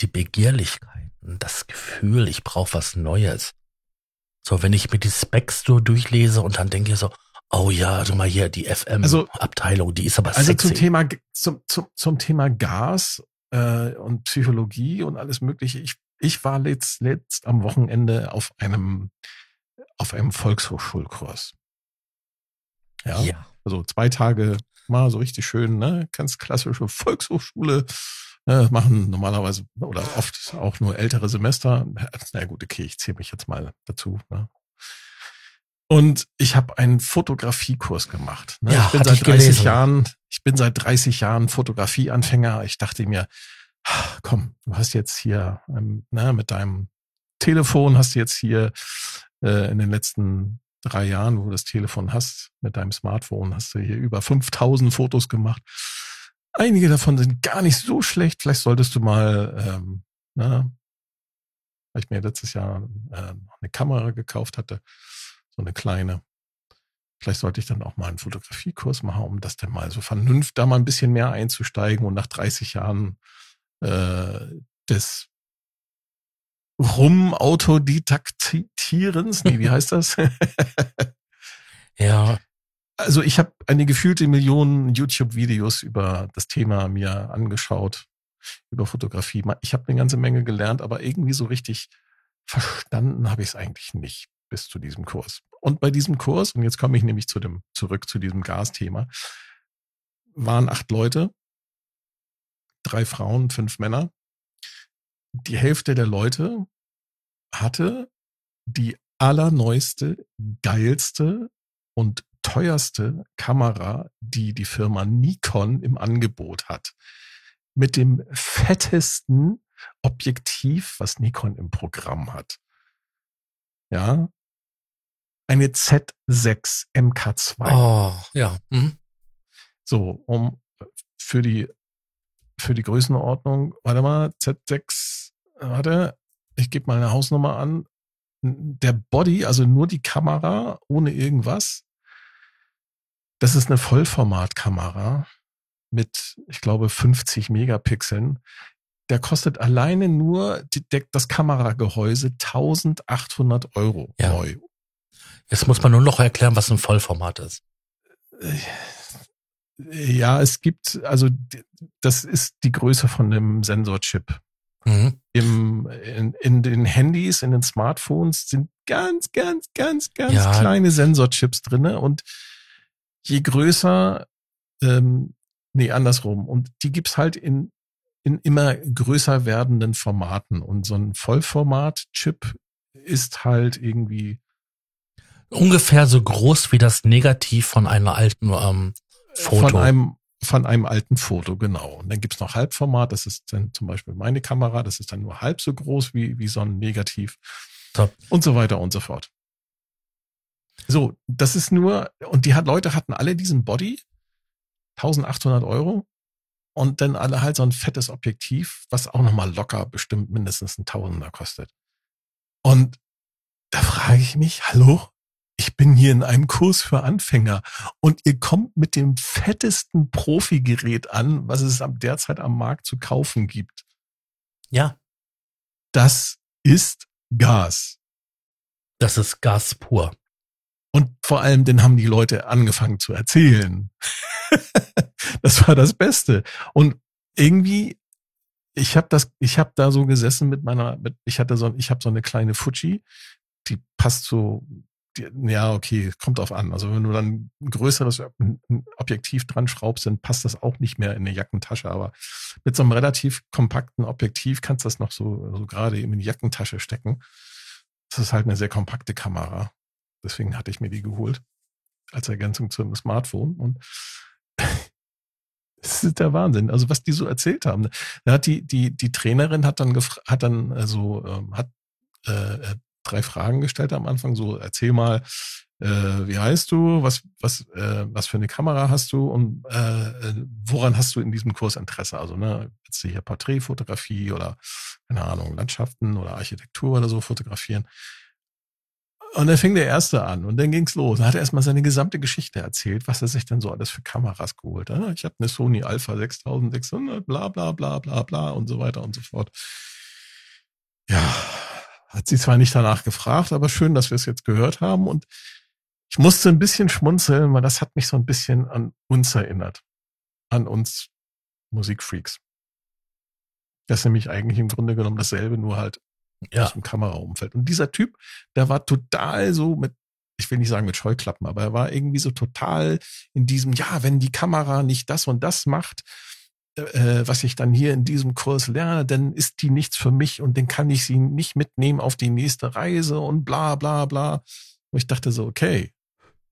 die Begehrlichkeiten, das Gefühl, ich brauche was Neues. So, wenn ich mir die Specs so durchlese und dann denke ich so, oh ja, du mal hier, die Also- FM-Abteilung, die ist aber Also sexy. zum Thema, zum, zum, zum Thema Gas äh, und Psychologie und alles Mögliche. Ich, ich war letzt, letzt am Wochenende auf einem, auf einem Volkshochschulkurs. Ja. ja. Also zwei Tage mal so richtig schön, ne? Ganz klassische Volkshochschule. Äh, machen normalerweise oder oft auch nur ältere Semester. Na gut, okay, ich zähle mich jetzt mal dazu. Ne? Und ich habe einen Fotografiekurs gemacht. Ne? Ja, ich bin seit ich 30 gelesen. Jahren, ich bin seit 30 Jahren Fotografieanfänger. Ich dachte mir, komm, du hast jetzt hier ähm, ne, mit deinem Telefon hast du jetzt hier äh, in den letzten drei Jahren, wo du das Telefon hast, mit deinem Smartphone, hast du hier über 5000 Fotos gemacht. Einige davon sind gar nicht so schlecht. Vielleicht solltest du mal, ähm, na, weil ich mir letztes Jahr äh, eine Kamera gekauft hatte, so eine kleine. Vielleicht sollte ich dann auch mal einen Fotografiekurs machen, um das dann mal so vernünftig, da mal ein bisschen mehr einzusteigen und nach 30 Jahren äh, des Rum-Autodidaktierens, nee, wie heißt das? Ja, Also ich habe eine gefühlte Million YouTube-Videos über das Thema mir angeschaut, über Fotografie. Ich habe eine ganze Menge gelernt, aber irgendwie so richtig verstanden habe ich es eigentlich nicht bis zu diesem Kurs. Und bei diesem Kurs, und jetzt komme ich nämlich zu dem, zurück zu diesem Gasthema, waren acht Leute, drei Frauen, fünf Männer. Die Hälfte der Leute hatte die allerneueste, geilste und teuerste Kamera, die die Firma Nikon im Angebot hat. Mit dem fettesten Objektiv, was Nikon im Programm hat. Ja. Eine Z6 MK2. oh, ja. Mhm. So, um für die für die Größenordnung, warte mal, Z6, warte, ich gebe mal eine Hausnummer an. Der Body, also nur die Kamera ohne irgendwas, das ist eine Vollformatkamera mit, ich glaube, 50 Megapixeln. Der kostet alleine nur die, das Kameragehäuse 1800 Euro Ja. neu. Jetzt muss man nur noch erklären, was ein Vollformat ist. Ja, es gibt, also das ist die Größe von dem Sensorchip. Mhm. Im, in, in den Handys, in den Smartphones sind ganz, ganz, ganz, ganz Ja. kleine Sensorchips drinne und je größer, ähm, nee, andersrum. Und die gibt's halt in in immer größer werdenden Formaten. Und so ein Vollformat-Chip ist halt irgendwie ungefähr so groß wie das Negativ von einer alten ähm, Foto. Von einem, von einem alten Foto, genau. Und dann gibt's noch Halbformat, das ist dann zum Beispiel meine Kamera, das ist dann nur halb so groß wie, wie so ein Negativ. So. Und so weiter und so fort. So, das ist nur, und die hat, Leute hatten alle diesen Body, 1800 Euro, und dann alle halt so ein fettes Objektiv, was auch nochmal locker bestimmt mindestens ein Tausender kostet. Und da frage ich mich, hallo, ich bin hier in einem Kurs für Anfänger und ihr kommt mit dem fettesten Profi-Gerät an, was es derzeit am Markt zu kaufen gibt. Ja. Das ist Gas. Das ist Gas pur. Und vor allem, den haben die Leute angefangen zu erzählen. das war das Beste. Und irgendwie, ich habe das, ich habe da so gesessen mit meiner, mit, ich hatte so, ich habe so eine kleine Fuji, die passt so ja, okay, kommt auf an. Also wenn du dann ein größeres Objektiv dran schraubst, dann passt das auch nicht mehr in eine Jackentasche. Aber mit so einem relativ kompakten Objektiv kannst du das noch so, so gerade eben in die Jackentasche stecken. Das ist halt eine sehr kompakte Kamera. Deswegen hatte ich mir die geholt als Ergänzung zum Smartphone. Und das ist der Wahnsinn. Also was die so erzählt haben. Da hat die, die, die Trainerin hat dann hat dann also ähm, hat äh, äh drei Fragen gestellt am Anfang. So, erzähl mal, äh, wie heißt du, was, was, äh, was für eine Kamera hast du und äh, woran hast du in diesem Kurs Interesse? Also, ne, jetzt hier Porträtfotografie oder, keine Ahnung, Landschaften oder Architektur oder so fotografieren. Und dann fing der erste an und dann ging's los. Er hat erstmal seine gesamte Geschichte erzählt, was er sich denn so alles für Kameras geholt hat. Ich habe eine Sony Alpha 6600, bla bla bla bla bla und so weiter und so fort. Ja, hat sie zwar nicht danach gefragt, aber schön, dass wir es jetzt gehört haben. Und ich musste ein bisschen schmunzeln, weil das hat mich so ein bisschen an uns erinnert. An uns Musikfreaks. Das ist nämlich eigentlich im Grunde genommen dasselbe, nur halt ja. aus dem Kameraumfeld. Und dieser Typ, der war total so mit, ich will nicht sagen mit Scheuklappen, aber er war irgendwie so total in diesem, ja, wenn die Kamera nicht das und das macht, äh, was ich dann hier in diesem Kurs lerne, dann ist die nichts für mich und dann kann ich sie nicht mitnehmen auf die nächste Reise und bla bla bla. Und ich dachte so, okay,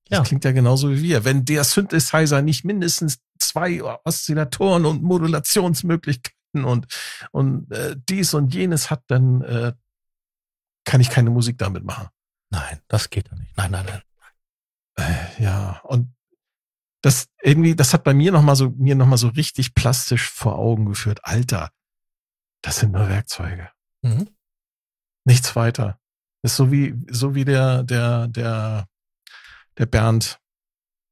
das ja. klingt ja genauso wie wir. Wenn der Synthesizer nicht mindestens zwei Oszillatoren und Modulationsmöglichkeiten und, und äh, dies und jenes hat, dann äh, kann ich keine Musik damit machen. Nein, das geht ja nicht. Nein, nein, nein. Äh, ja, und das irgendwie, das hat bei mir nochmal so, mir nochmal so richtig plastisch vor Augen geführt. Alter, das sind nur Werkzeuge. Mhm. Nichts weiter. ist so wie, so wie der, der, der, der Bernd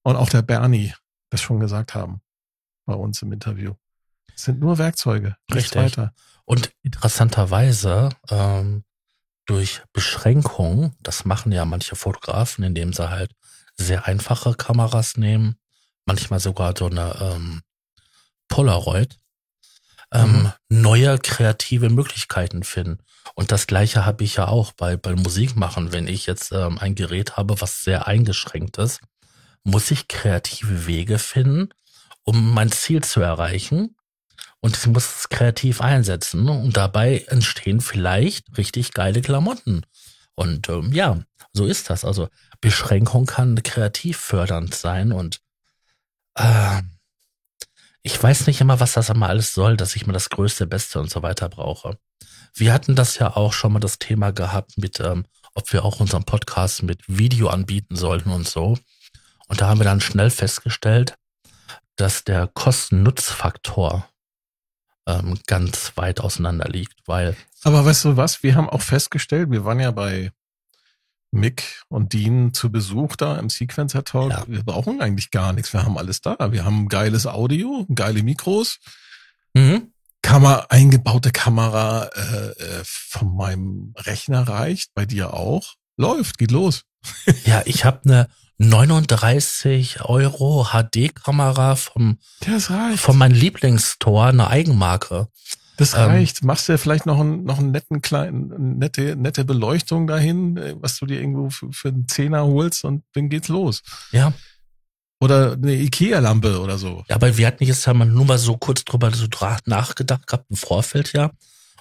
und auch der Bernie das schon gesagt haben bei uns im Interview. Das sind nur Werkzeuge. Nichts weiter. Und interessanterweise, ähm, durch Beschränkungen, das machen ja manche Fotografen, indem sie halt sehr einfache Kameras nehmen, manchmal sogar so eine ähm, Polaroid, ähm, mhm. neue kreative Möglichkeiten finden. Und das gleiche habe ich ja auch bei, bei Musik machen. Wenn ich jetzt ähm, ein Gerät habe, was sehr eingeschränkt ist, muss ich kreative Wege finden, um mein Ziel zu erreichen. Und ich muss es kreativ einsetzen. Und dabei entstehen vielleicht richtig geile Klamotten. Und ähm, ja, so ist das. Also Beschränkung kann kreativ fördernd sein und äh, ich weiß nicht immer, was das immer alles soll, dass ich mir das Größte, Beste und so weiter brauche. Wir hatten das ja auch schon mal das Thema gehabt mit, ähm, ob wir auch unseren Podcast mit Video anbieten sollten und so. Und da haben wir dann schnell festgestellt, dass der Kosten-Nutz-Faktor ähm, ganz weit auseinander liegt, weil. Aber weißt du was? Wir haben auch festgestellt, wir waren ja bei Mick und Dean zu Besuch da im Sequencer Talk. Ja. Wir brauchen eigentlich gar nichts. Wir haben alles da. Wir haben geiles Audio, geile Mikros, mhm. Kamera, eingebaute Kamera äh, äh, von meinem Rechner reicht. Bei dir auch. Läuft, geht los. ja, ich habe eine 39 Euro HD-Kamera vom, von meinem Lieblingsstore, eine Eigenmarke. Das ähm, reicht. Ähm, Machst du ja vielleicht noch einen, noch einen netten kleinen, nette, nette Beleuchtung dahin, äh, was du dir irgendwo für, für einen Zehner holst und dann geht's los. Ja. Oder eine Ikea-Lampe oder so. Ja, aber wir hatten jetzt ja mal nur mal so kurz drüber so nachgedacht gehabt im Vorfeld ja.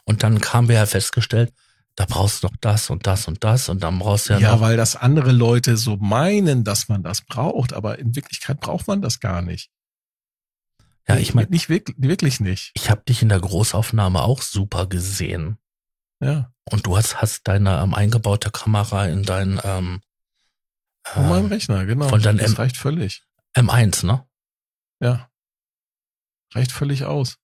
Und dann kamen wir ja festgestellt, da brauchst du noch das und das und das und dann brauchst du ja, Ja, noch. weil das andere Leute so meinen, dass man das braucht, aber in Wirklichkeit braucht man das gar nicht. Ja, ich meine, nicht wirklich, wirklich nicht. ich habe dich in der Großaufnahme auch super gesehen. Ja. Und du hast, hast deine ähm, eingebaute Kamera in dein ähm, Von meinem äh, Rechner, genau. von deinem das M- reicht völlig. M1, ne? Ja. Reicht völlig aus.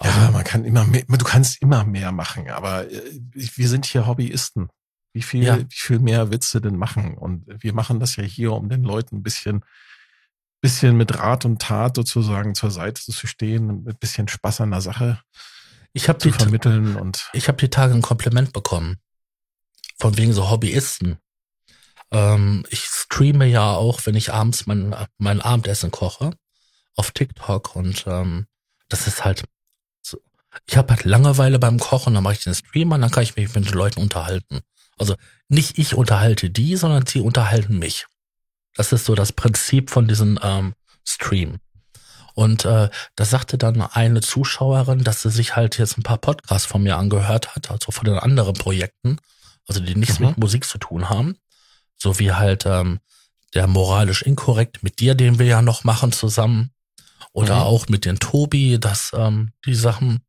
Also, Ja, man kann immer mehr, du kannst immer mehr machen, aber äh, wir sind hier Hobbyisten. Wie viel, Ja. wie viel mehr willst du denn machen? Und wir machen das ja hier, um den Leuten ein bisschen, bisschen mit Rat und Tat sozusagen zur Seite zu stehen, mit ein bisschen Spaß an der Sache ich habe zu die, vermitteln und ich hab die Tage ein Kompliment bekommen. Von wegen so Hobbyisten. Ähm, ich streame ja auch, wenn ich abends mein, mein Abendessen koche, auf TikTok und ähm, das ist halt so. Ich habe halt Langeweile beim Kochen, dann mache ich den Stream an, dann kann ich mich mit den Leuten unterhalten. Also nicht ich unterhalte die, sondern sie unterhalten mich. Das ist so das Prinzip von diesem ähm, Stream. Und äh, da sagte dann eine Zuschauerin, dass sie sich halt jetzt ein paar Podcasts von mir angehört hat, also von den anderen Projekten, also die nichts Mhm. mit Musik zu tun haben. So wie halt ähm, der moralisch inkorrekt mit dir, den wir ja noch machen zusammen. Oder Mhm. auch mit den Tobi, das, ähm, die Sachen.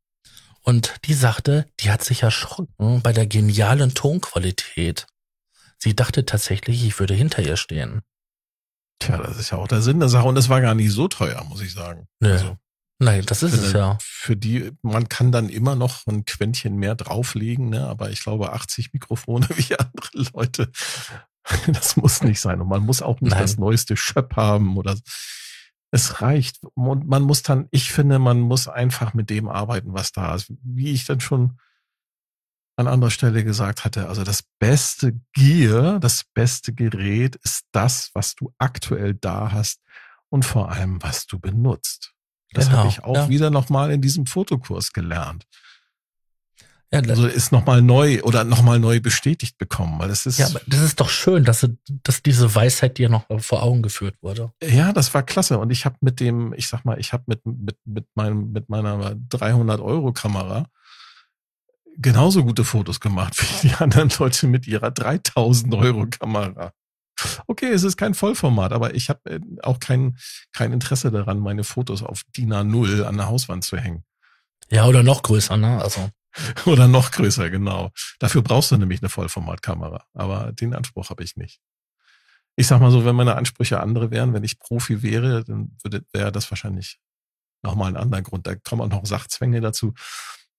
Und die sagte, die hat sich erschrocken bei der genialen Tonqualität. Sie dachte tatsächlich, ich würde hinter ihr stehen. Tja, das ist ja auch der Sinn der Sache und es war gar nicht so teuer, muss ich sagen. Nö. Also, Nein, das ist es ja. Für die, man kann dann immer noch ein Quäntchen mehr drauflegen, ne? aber ich glaube 80 Mikrofone wie andere Leute, das muss nicht sein. Und man muss auch nicht Nein. das neueste Schöpp haben oder es reicht. Und man muss dann, ich finde, man muss einfach mit dem arbeiten, was da ist. Wie ich dann schon an anderer Stelle gesagt hatte, also das beste Gear, das beste Gerät ist das, was du aktuell da hast und vor allem, was du benutzt. Das Genau, habe ich auch ja. wieder nochmal in diesem Fotokurs gelernt. Ja, Also ist nochmal neu oder nochmal neu bestätigt bekommen, weil das ist, ja, aber das ist doch schön, dass, dass diese Weisheit dir noch vor Augen geführt wurde. ja, das war klasse. Und ich habe mit dem, ich sag mal, ich habe mit, mit, mit meinem, mit meiner 300 Euro Kamera genauso gute Fotos gemacht wie die anderen Leute mit ihrer 3000 Euro Kamera. Okay, es ist kein Vollformat, aber ich habe äh, auch kein, kein Interesse daran, meine Fotos auf DIN A0 an der Hauswand zu hängen. Ja, oder noch größer, ne? Also, Oder noch größer, genau. Dafür brauchst du nämlich eine Vollformatkamera. Aber den Anspruch habe ich nicht. Ich sag mal so, wenn meine Ansprüche andere wären, wenn ich Profi wäre, dann würde, wäre das wahrscheinlich nochmal ein anderer Grund. Da kommen auch noch Sachzwänge dazu.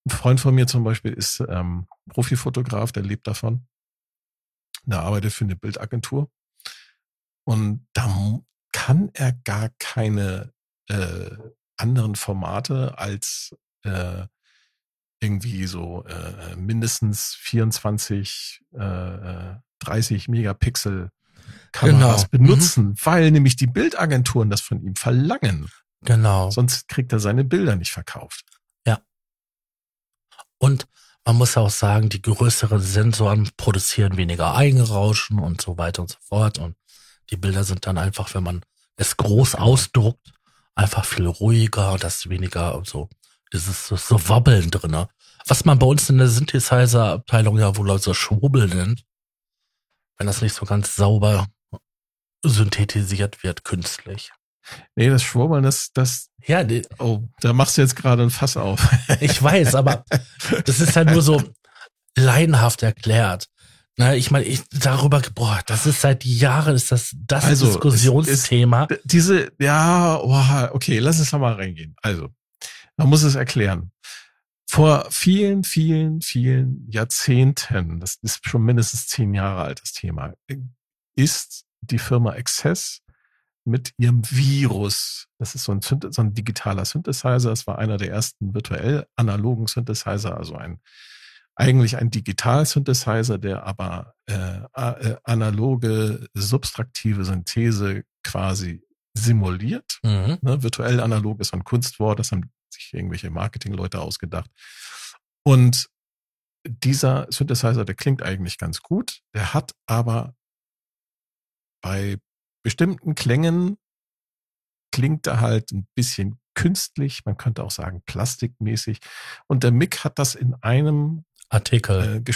Ein Freund von mir zum Beispiel ist ähm, Profifotograf, der lebt davon. Der arbeitet für eine Bildagentur. Und da kann er gar keine äh, anderen Formate als äh, irgendwie so äh, mindestens 24, äh, äh, 30 Megapixel Kameras Genau. benutzen, weil nämlich die Bildagenturen das von ihm verlangen. genau. Sonst kriegt er seine Bilder nicht verkauft. Und man muss auch sagen, die größeren Sensoren produzieren weniger Eigenrauschen und so weiter und so fort. Und die Bilder sind dann einfach, wenn man es groß ausdruckt, einfach viel ruhiger und das weniger so, dieses so, Wobbeln drinne. Was man bei uns in der Synthesizer-Abteilung ja wohl so Schwubbel nennt, wenn das nicht so ganz sauber synthetisiert wird, künstlich. Nee, das Schwurbeln, das, das, Ja, die- oh, da machst du jetzt gerade ein Fass auf. Ich weiß, aber das ist halt nur so laienhaft erklärt. Na, ich meine, ich darüber, boah, das ist seit Jahren ist das das Also, Diskussionsthema. D- Diese, ja, oh, okay, lass uns da mal reingehen. Also, man muss es erklären. Vor vielen, vielen, vielen Jahrzehnten, das ist schon mindestens zehn Jahre alt, das Thema, ist die Firma Access mit ihrem Virus, das ist so ein, so ein digitaler Synthesizer, das war einer der ersten virtuell analogen Synthesizer, also ein eigentlich ein Digital-Synthesizer, der aber äh, äh, analoge subtraktive Synthese quasi simuliert. Mhm. Ne? Virtuell analog ist ein Kunstwort, das haben sich irgendwelche Marketingleute ausgedacht. Und dieser Synthesizer, der klingt eigentlich ganz gut, der hat aber bei bestimmten Klängen klingt er halt ein bisschen künstlich, man könnte auch sagen plastikmäßig. Und der Mick hat das in einem Artikel. Äh,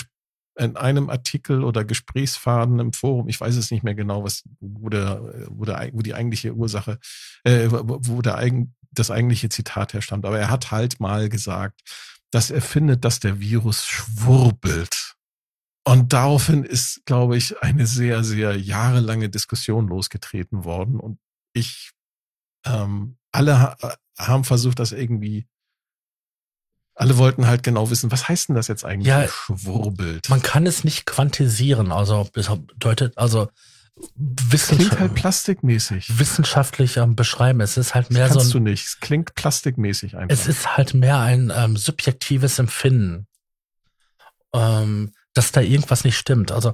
in einem Artikel oder Gesprächsfaden im Forum, ich weiß es nicht mehr genau, was, wo der, wo der, wo die eigentliche Ursache, äh, wo der eigen, das eigentliche Zitat herstammt. Aber er hat halt mal gesagt, dass er findet, dass der Virus schwurbelt. Und daraufhin ist, glaube ich, eine sehr, sehr jahrelange Diskussion losgetreten worden. Und ich, ähm, alle ha haben versucht, das irgendwie alle wollten halt genau wissen, was heißt denn das jetzt eigentlich? Ja, schwurbelt. Man kann es nicht quantisieren, also das bedeutet, also Wissenschaft klingt halt plastikmäßig. Wissenschaftlich ähm, beschreiben. Es ist halt mehr das kannst so. Ein, du nicht. Es klingt plastikmäßig einfach. Es ist halt mehr ein ähm, subjektives Empfinden, ähm, dass da irgendwas nicht stimmt. Also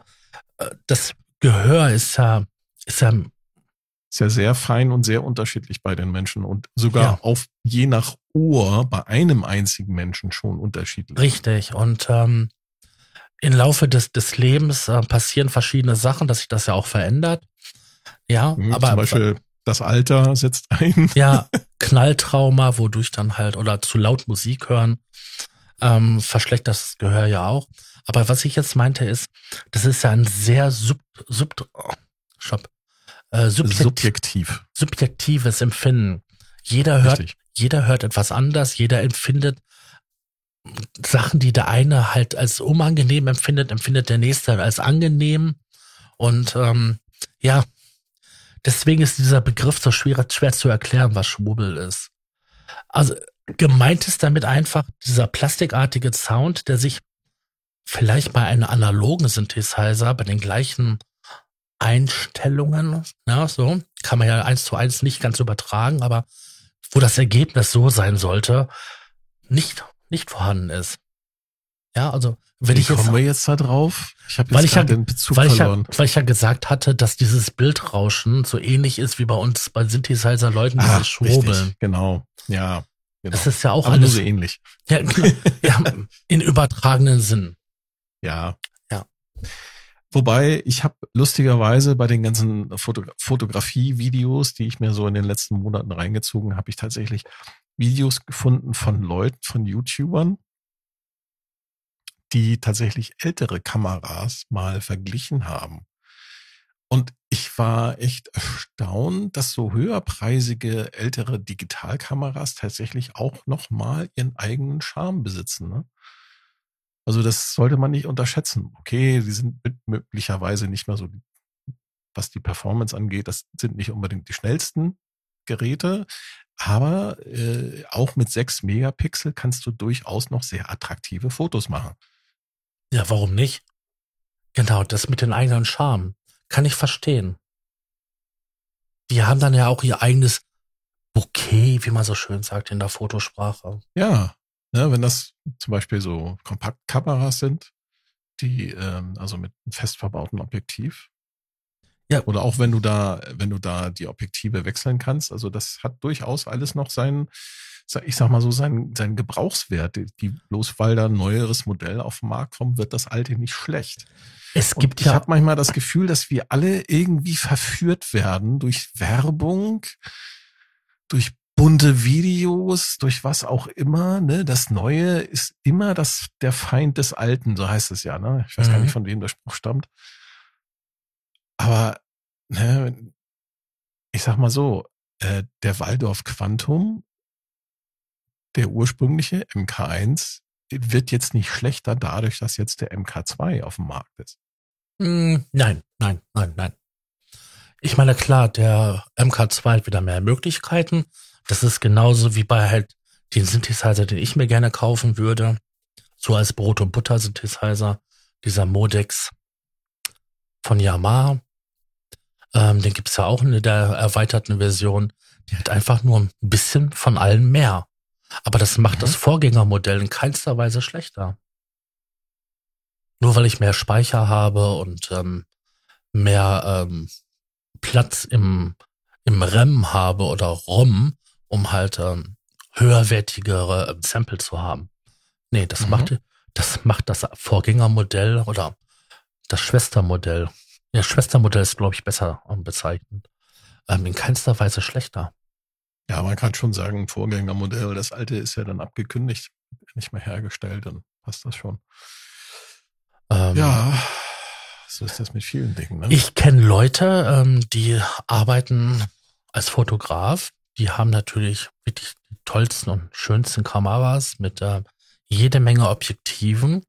äh, das Gehör ist ja ist ja ist ja sehr fein und sehr unterschiedlich bei den Menschen und sogar ja. auf je nach Ohr bei einem einzigen Menschen schon unterschiedlich. Richtig. Und ähm, im Laufe des, des Lebens äh, passieren verschiedene Sachen, dass sich das ja auch verändert. Ja, mhm, aber. Zum Beispiel das Alter setzt ein. Ja, Knalltrauma, wodurch dann halt, oder zu laut Musik hören, ähm, verschlechtert das Gehör ja auch. Aber was ich jetzt meinte ist, das ist ja ein sehr sub, sub, oh, stopp, äh, subjektiv, subjektiv. subjektives Empfinden. Jeder hört, Richtig. jeder hört etwas anders, jeder empfindet Sachen, die der eine halt als unangenehm empfindet, empfindet der nächste als angenehm. Und ähm, ja, deswegen ist dieser Begriff so schwer, schwer zu erklären, was Schwubbel ist. Also gemeint ist damit einfach dieser plastikartige Sound, der sich vielleicht bei einem analogen Synthesizer bei den gleichen Einstellungen, ja, so, kann man ja eins zu eins nicht ganz übertragen, aber wo das Ergebnis so sein sollte, nicht, nicht vorhanden ist. Ja, also, wenn Wie ich jetzt. Kommen wir jetzt da drauf? Ich habe jetzt weil den Bezug weil verloren. Ich ja, weil ich ja gesagt hatte, dass dieses Bildrauschen so ähnlich ist wie bei uns bei Synthesizer-Leuten, dieses Schwurbeln. Genau, ja. Genau. Das ist ja auch Aber alles so ähnlich. Ja, ja, in übertragenen Sinn. Ja. Ja. Wobei, ich habe lustigerweise bei den ganzen Foto Fotografie-Videos, die ich mir so in den letzten Monaten reingezogen habe, ich tatsächlich Videos gefunden von Leuten, von YouTubern, die tatsächlich ältere Kameras mal verglichen haben. Und ich war echt erstaunt, dass so höherpreisige ältere Digitalkameras tatsächlich auch nochmal ihren eigenen Charme besitzen. Ne? Also das sollte man nicht unterschätzen. Okay, sie sind möglicherweise nicht mehr so, was die Performance angeht, das sind nicht unbedingt die schnellsten Geräte, aber äh, auch mit sechs Megapixel kannst du durchaus noch sehr attraktive Fotos machen. Ja, warum nicht? Genau, das mit den eigenen Charme. Kann ich verstehen. Die haben dann ja auch ihr eigenes Bouquet, wie man so schön sagt in der Fotosprache. Ja, Ne, wenn das zum Beispiel so Kompaktkameras sind, die ähm, also mit fest verbauten Objektiv. Ja. Oder auch wenn du da, wenn du da die Objektive wechseln kannst, also das hat durchaus alles noch seinen, ich sag mal so, seinen, seinen Gebrauchswert. Die, bloß weil da ein neueres Modell auf den Markt kommt, wird das alte nicht schlecht. Es gibt Und ich ja. habe manchmal das Gefühl, dass wir alle irgendwie verführt werden durch Werbung, durch bunte Videos, durch was auch immer, ne? Das Neue ist immer das, der Feind des Alten, so heißt es ja, ne? Ich weiß mhm. gar nicht, mhm. von wem der Spruch stammt. Aber, ne, ich sag mal so, äh, der Waldorf Quantum, der ursprüngliche MK1, wird jetzt nicht schlechter dadurch, dass jetzt der MK2 auf dem Markt ist. Mm, nein, nein, nein, nein. Ich meine, klar, der MK2 hat wieder mehr Möglichkeiten. Das ist genauso wie bei halt den Synthesizer, den ich mir gerne kaufen würde. So als Brot- und Butter-Synthesizer. Dieser Modex von Yamaha. Ähm, den gibt's ja auch in der erweiterten Version. Die hat einfach nur ein bisschen von allen mehr. Aber das macht mhm. das Vorgängermodell in keinster Weise schlechter. Nur weil ich mehr Speicher habe und ähm, mehr ähm, Platz im, im REM habe oder ROM, um halt ähm, höherwertigere ähm, Sample zu haben. Nee, das mhm. macht das macht das Vorgängermodell oder das Schwestermodell. Ja, Schwestermodell ist, glaube ich, besser ähm, bezeichnet. Ähm, in keinster Weise schlechter. Ja, man kann schon sagen, Vorgängermodell. Das alte ist ja dann abgekündigt, nicht mehr hergestellt, dann passt das schon. Ähm, ja, so ist das mit vielen Dingen. Ne? Ich kenne Leute, ähm, die arbeiten als Fotograf. Die haben natürlich wirklich die tollsten und schönsten Kameras mit äh, jede Menge Objektiven,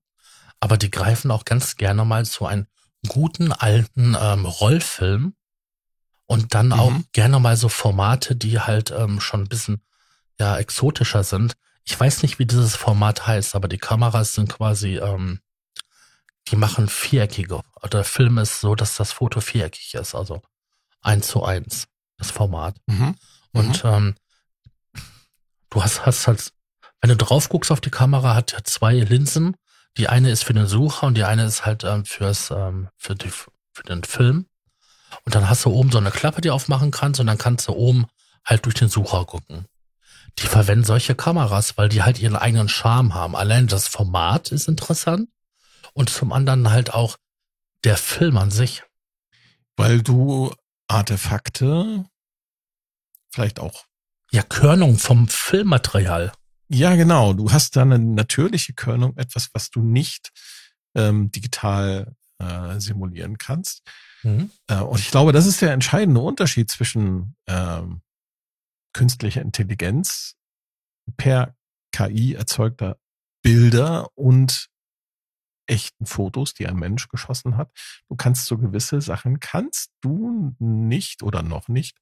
aber die greifen auch ganz gerne mal zu einem guten alten ähm, Rollfilm und dann mhm. auch gerne mal so Formate, die halt ähm, schon ein bisschen ja exotischer sind. Ich weiß nicht, wie dieses Format heißt, aber die Kameras sind quasi, ähm, die machen viereckige. Der Film ist so, dass das Foto viereckig ist, also eins zu eins das Format. Mhm. Und mhm. ähm, du hast, hast halt, wenn du drauf guckst auf die Kamera, hat ja zwei Linsen. Die eine ist für den Sucher und die eine ist halt ähm, fürs ähm, für die für den Film. Und dann hast du oben so eine Klappe, die aufmachen kannst und dann kannst du oben halt durch den Sucher gucken. Die verwenden solche Kameras, weil die halt ihren eigenen Charme haben. Allein das Format ist interessant und zum anderen halt auch der Film an sich. Weil du Artefakte, vielleicht auch. Ja, Körnung vom Filmmaterial. Ja, genau. Du hast da eine natürliche Körnung, etwas, was du nicht ähm, digital äh, simulieren kannst. Mhm. Äh, und ich glaube, das ist der entscheidende Unterschied zwischen ähm, künstlicher Intelligenz per KI erzeugter Bilder und echten Fotos, die ein Mensch geschossen hat. Du kannst so gewisse Sachen kannst du nicht oder noch nicht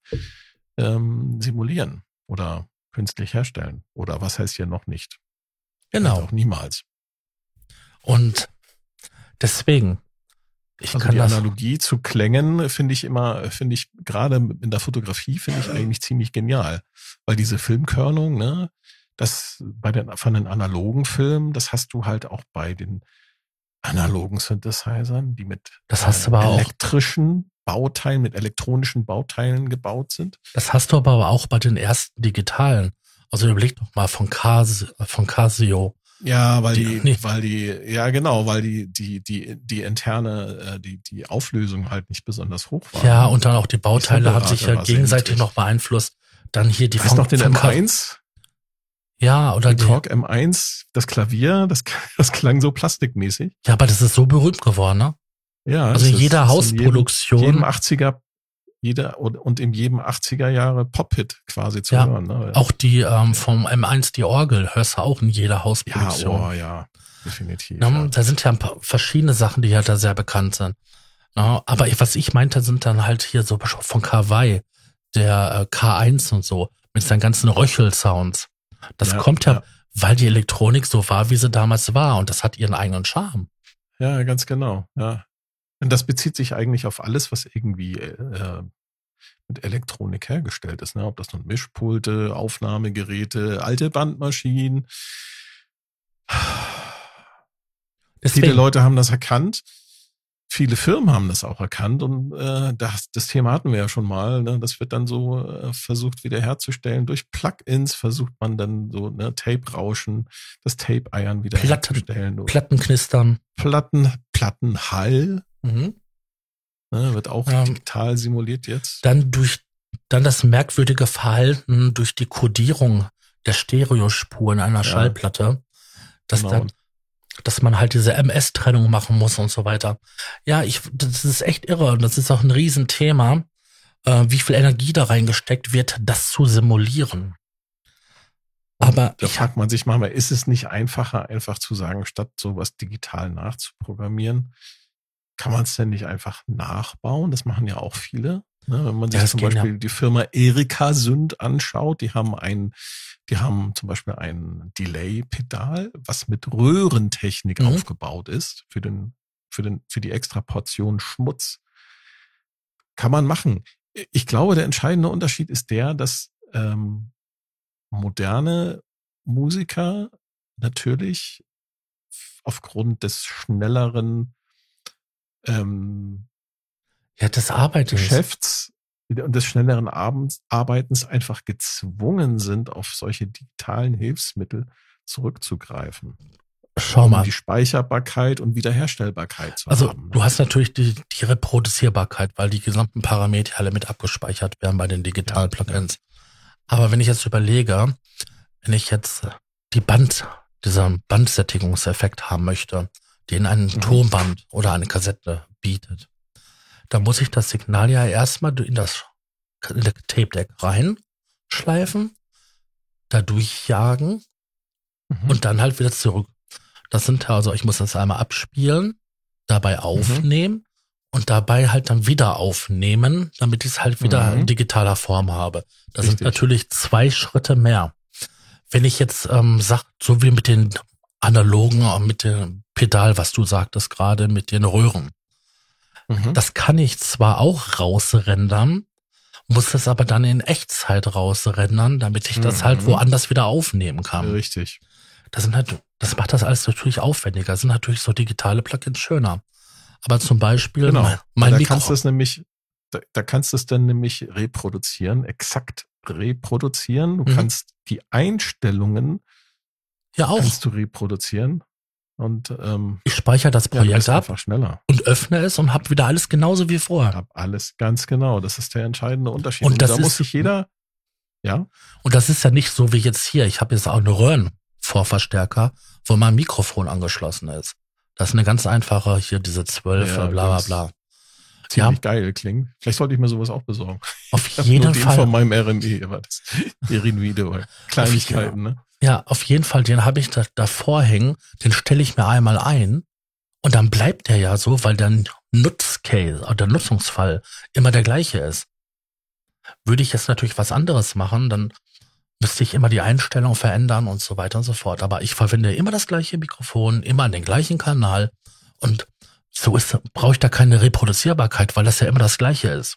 ähm, simulieren oder künstlich herstellen. Oder was heißt hier noch nicht? Genau. auch niemals. Und deswegen, ich also kann die Analogie zu Klängen finde ich immer, finde ich gerade in der Fotografie finde ich eigentlich ziemlich genial, weil diese Filmkörnung, ne, das bei den von den analogen Filmen, das hast du halt auch bei den analogen Synthesizern, die mit das hast du aber elektrischen Bauteilen, mit elektronischen Bauteilen gebaut sind. Das hast du aber auch bei den ersten digitalen. Also überleg doch mal von, Casio, von Casio ja, weil die, die weil die, ja genau, weil die, die, die, die interne, äh, die, die Auflösung halt nicht besonders hoch war. Ja, und dann auch die Bauteile haben sich ja gegenseitig noch beeinflusst. Dann hier die weißt von, noch den M1? Ja, oder die Talk M1, das Klavier, das, das klang so plastikmäßig. Ja, aber das ist so berühmt geworden, ne? Ja. Also in jeder Hausproduktion. In jedem, jedem 80er jeder und in jedem 80er Jahre Pop-Hit quasi zu ja, hören. Ne? Auch die ähm, vom M1, die Orgel, hörst du auch in jeder Hausproduktion. Ja, oh, ja, definitiv. Ja, ja. Da sind ja ein paar verschiedene Sachen, die ja da sehr bekannt sind. Ja, aber was ich meinte, sind dann halt hier so von Kawaii, der äh, K1 und so, mit seinen ganzen Röchel-Sounds. Das kommt ja, weil die Elektronik so war, wie sie damals war und das hat ihren eigenen Charme. Ja, ganz genau. Ja, und das bezieht sich eigentlich auf alles, was irgendwie äh, mit Elektronik hergestellt ist. Ne? Ob das nun Mischpulte, Aufnahmegeräte, alte Bandmaschinen. Deswegen. Viele Leute haben das erkannt. Viele Firmen haben das auch erkannt und äh, das, das Thema hatten wir ja schon mal. Ne? Das wird dann so äh, versucht wiederherzustellen. Durch Plugins versucht man dann so ne, Tape-Rauschen, das Tape-Eiern wiederherzustellen. Platten, Plattenknistern. Platten, Plattenhall Mhm. Ne, wird auch ähm, digital simuliert jetzt. Dann durch dann das merkwürdige Verhalten durch die Kodierung der Stereospuren einer ja. Schallplatte, dass genau. dann, dass man halt diese MS-Trennung machen muss und so weiter. Ja, ich, das ist echt irre und das ist auch ein Riesenthema, äh, wie viel Energie da reingesteckt wird, das zu simulieren. Aber da fragt man sich manchmal, ist es nicht einfacher, einfach zu sagen, statt sowas digital nachzuprogrammieren, kann man es denn nicht einfach nachbauen? Das machen ja auch viele. Ne? Wenn man sich ja, zum Beispiel ja. die Firma Erika Sünd anschaut, die haben ein, die haben zum Beispiel ein Delay-Pedal, was mit Röhrentechnik mhm. aufgebaut ist für den, für den, für die extra Portion Schmutz. Kann man machen. Ich glaube, der entscheidende Unterschied ist der, dass ähm, moderne Musiker natürlich aufgrund des schnelleren ähm, ja, des Arbeitens. Geschäfts und des schnelleren Arbeitens einfach gezwungen sind, auf solche digitalen Hilfsmittel zurückzugreifen. Schau um mal. die Speicherbarkeit und Wiederherstellbarkeit zu also, haben. Also du hast natürlich die, die Reproduzierbarkeit, weil die gesamten Parameter alle mit abgespeichert werden bei den digitalen Plugins. Ja. Aber wenn ich jetzt überlege, wenn ich jetzt die Band, dieser Bandsättigungseffekt haben möchte, den ein Mhm. Tonband oder eine Kassette bietet, dann muss ich das Signal ja erstmal in das in das Tape Deck reinschleifen, da durchjagen Mhm. und dann halt wieder zurück. Das sind also, ich muss das einmal abspielen, dabei Mhm. aufnehmen und dabei halt dann wieder aufnehmen, damit ich es halt wieder Mhm. in digitaler Form habe. Das sind Richtig. natürlich zwei Schritte mehr. Wenn ich jetzt ähm, sag, so wie mit den analogen, mit dem Pedal, was du sagtest gerade, mit den Röhren, Mhm. das kann ich zwar auch rausrendern, muss es aber dann in Echtzeit rausrendern, damit ich das Mhm. halt woanders wieder aufnehmen kann. Richtig. Das sind halt, das macht das alles natürlich aufwendiger. Das sind natürlich so digitale Plugins schöner. Aber zum Beispiel Genau. mein, mein da Mikro. kannst du es nämlich, da, da kannst du es dann nämlich reproduzieren, exakt reproduzieren. Du Mhm. kannst die Einstellungen ja auch. kannst du reproduzieren und ähm, Ich speichere das ja, Projekt bist ab einfach schneller. und öffne es und habe wieder alles genauso wie vorher. Hab alles ganz genau. Das ist der entscheidende Unterschied. Und das da ist- muss sich jeder, ja, Und das ist ja nicht so wie jetzt hier. Ich habe jetzt auch eine Röhrenvorverstärker, wo mein Mikrofon angeschlossen ist. Das ist eine ganz einfache, hier diese 12, Ja, bla bla bla. ziemlich geil klingt. Vielleicht sollte ich mir sowas auch besorgen. Auf jeden nur den Fall. von meinem RME, aber das Erinvide, weil Kleinigkeiten, ne? Ja, auf jeden Fall, den habe ich da, davor hängen, den stelle ich mir einmal ein und dann bleibt der ja so, weil der Nutzcase oder der Nutzungsfall immer der gleiche ist. Würde ich jetzt natürlich was anderes machen, dann müsste ich immer die Einstellung verändern und so weiter und so fort. Aber ich verwende immer das gleiche Mikrofon, immer an den gleichen Kanal und so ist, brauche ich da keine Reproduzierbarkeit, weil das ja immer das gleiche ist.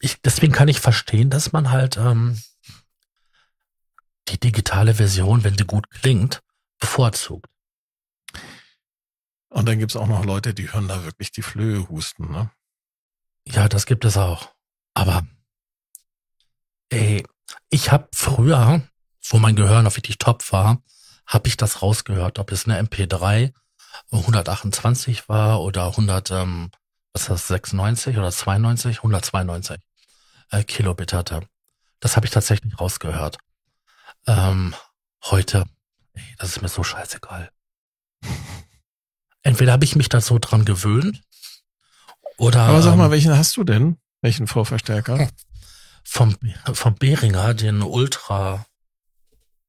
Ich, deswegen kann ich verstehen, dass man halt ähm, die digitale Version, wenn sie gut klingt, bevorzugt. Und dann gibt's auch noch Leute, die hören da wirklich die Flöhe husten, ne? Ja, das gibt es auch. Aber ey, ich habe früher, wo mein Gehör noch wirklich top war, habe ich das rausgehört, ob es eine MP3 128 war oder 100, ähm, was ist das, 96 oder 92, 192 äh, Kilobit hatte. Das habe ich tatsächlich rausgehört. Ähm, heute, ey, das ist mir so scheißegal. Entweder habe ich mich da so dran gewöhnt oder Aber sag mal, ähm, welchen hast du denn? Welchen Vorverstärker? vom, vom Behringer den Ultra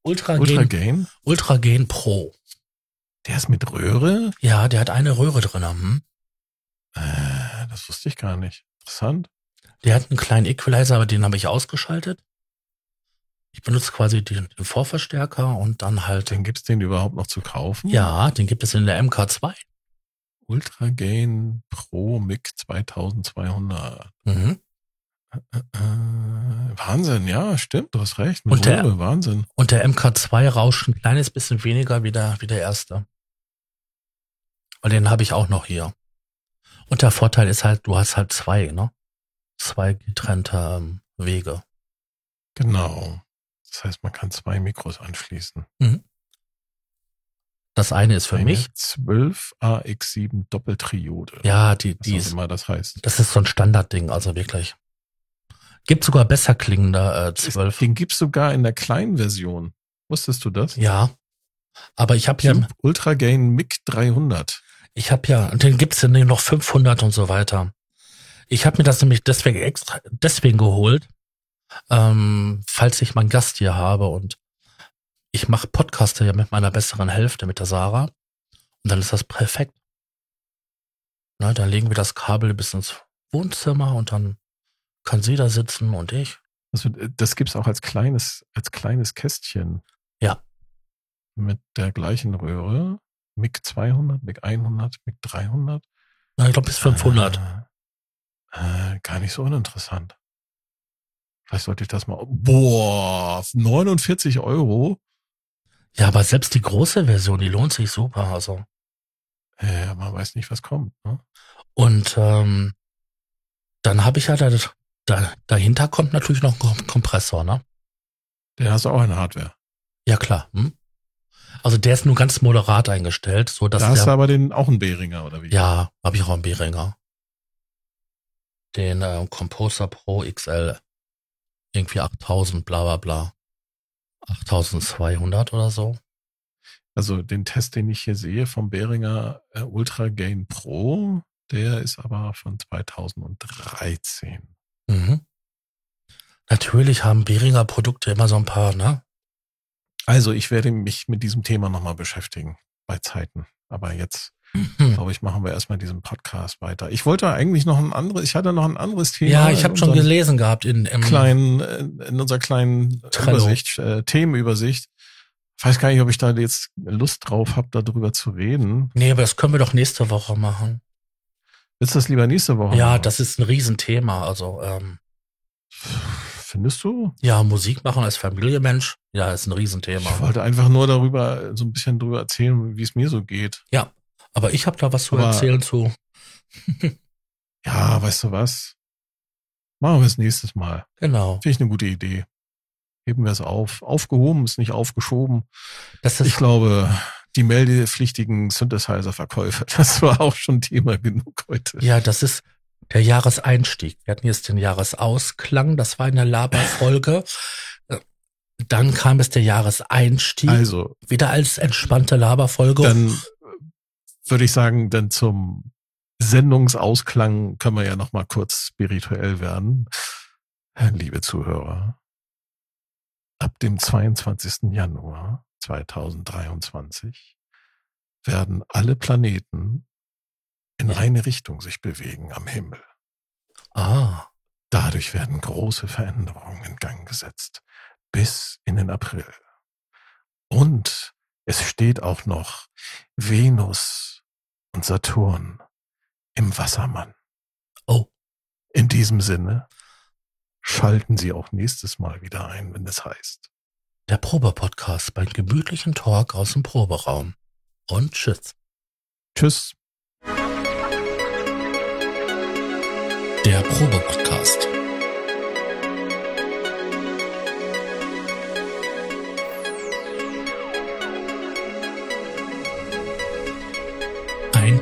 Ultra, Ultra Gen, Gain? Ultra Gen Pro. Der ist mit Röhre? Ja, der hat eine Röhre drin. Hm? Äh, das wusste ich gar nicht. Interessant. Der hat einen kleinen Equalizer, aber den habe ich ausgeschaltet. Ich benutze quasi den, den Vorverstärker und dann halt. Den gibt's den überhaupt noch zu kaufen? Ja, den gibt es in der MK2. Ultra Gain Pro MIG 2200. Mhm. Äh, Wahnsinn, ja, stimmt, du hast recht. Und der- Röhre, Wahnsinn. Und der MK2 rauscht ein kleines bisschen weniger wie der, wie der erste. Weil den habe ich auch noch hier. Und der Vorteil ist halt, du hast halt zwei, ne? Zwei getrennte ähm, Wege. Genau. Das heißt, man kann zwei Mikros anschließen. Das eine ist für Eine mich. 12 AX7 Doppeltriode. Ja, die, die ist, immer das heißt. das ist so ein Standardding, also wirklich. Gibt sogar besser klingende äh, 12. Den gibt's sogar in der kleinen Version. Wusstest du das? Ja. Aber ich habe ja, Ultra Gain MIG 300. ich habe ja, und den gibt's dann noch 500 und so weiter. Ich habe mir das nämlich deswegen extra, deswegen geholt, ähm, falls ich mal einen Gast hier habe und ich mache Podcaster ja mit meiner besseren Hälfte, mit der Sarah. Und dann ist das perfekt. Na, dann legen wir das Kabel bis ins Wohnzimmer und dann kann sie da sitzen und ich. Das, das gibt's auch als kleines, als kleines Kästchen. Ja. Mit der gleichen Röhre. MIG 200, MIG 100, MIG 300. Na, ich glaube bis 500. Äh, äh, gar nicht so uninteressant. Vielleicht sollte ich das mal. Boah, 49 Euro. Ja, aber selbst die große Version, die lohnt sich super. Also. Äh, man weiß nicht, was kommt. Ne? Und ähm, dann habe ich ja da, da, dahinter kommt natürlich noch ein Kom- Kompressor, ne? Der hast du auch eine Hardware. Ja klar. Hm? Also der ist nur ganz moderat eingestellt, so dass da hast du der, aber den auch einen Behringer, oder wie? ja, habe ich auch einen Behringer. Den äh, Composer Pro XL. Irgendwie 8000, bla bla bla. 8200 oder so. Also den Test, den ich hier sehe vom Behringer äh, Ultra Gain Pro, der ist aber von 2013. Mhm. Natürlich haben Behringer Produkte immer so ein paar, ne? Also ich werde mich mit diesem Thema nochmal beschäftigen bei Zeiten. Aber jetzt, mhm. glaube ich, machen wir erstmal diesen Podcast weiter. Ich wollte eigentlich noch ein anderes, ich hatte noch ein anderes Thema. Ja, ich habe schon gelesen gehabt in, im kleinen, in unserer kleinen Trello. Übersicht, äh, Themenübersicht. Ich weiß gar nicht, ob ich da jetzt Lust drauf habe, darüber zu reden. Nee, aber das können wir doch nächste Woche machen. Willst du das lieber nächste Woche? Ja, machen? das ist ein Riesenthema. Also, ähm, Findest du? Ja, Musik machen als Familienmensch, ja, ist ein Riesenthema. Ich wollte einfach nur darüber, so ein bisschen darüber erzählen, wie es mir so geht. Ja, aber ich habe da was zu aber, erzählen zu. ja, weißt du was? Machen wir es nächstes Mal. Genau. Finde ich eine gute Idee. Heben wir es auf. Aufgehoben ist nicht aufgeschoben. Das ist ich glaube, die meldepflichtigen Synthesizer-Verkäufe, das war auch schon Thema genug heute. Ja, das ist, der Jahreseinstieg. Wir hatten jetzt den Jahresausklang, das war in der Laberfolge. Dann kam es der Jahreseinstieg. Also. Wieder als entspannte Laberfolge. Dann würde ich sagen, dann zum Sendungsausklang können wir ja noch mal kurz spirituell werden. Liebe Zuhörer, ab dem 22. Januar 2023 werden alle Planeten in eine Richtung sich bewegen am Himmel. Ah. Dadurch werden große Veränderungen in Gang gesetzt. Bis in den April. Und es steht auch noch Venus und Saturn im Wassermann. Oh. In diesem Sinne schalten Sie auch nächstes Mal wieder ein, wenn es heißt. Der Probe-Podcast beim gemütlichen Talk aus dem Proberaum. Und tschüss. Tschüss. Der Probe-Podcast.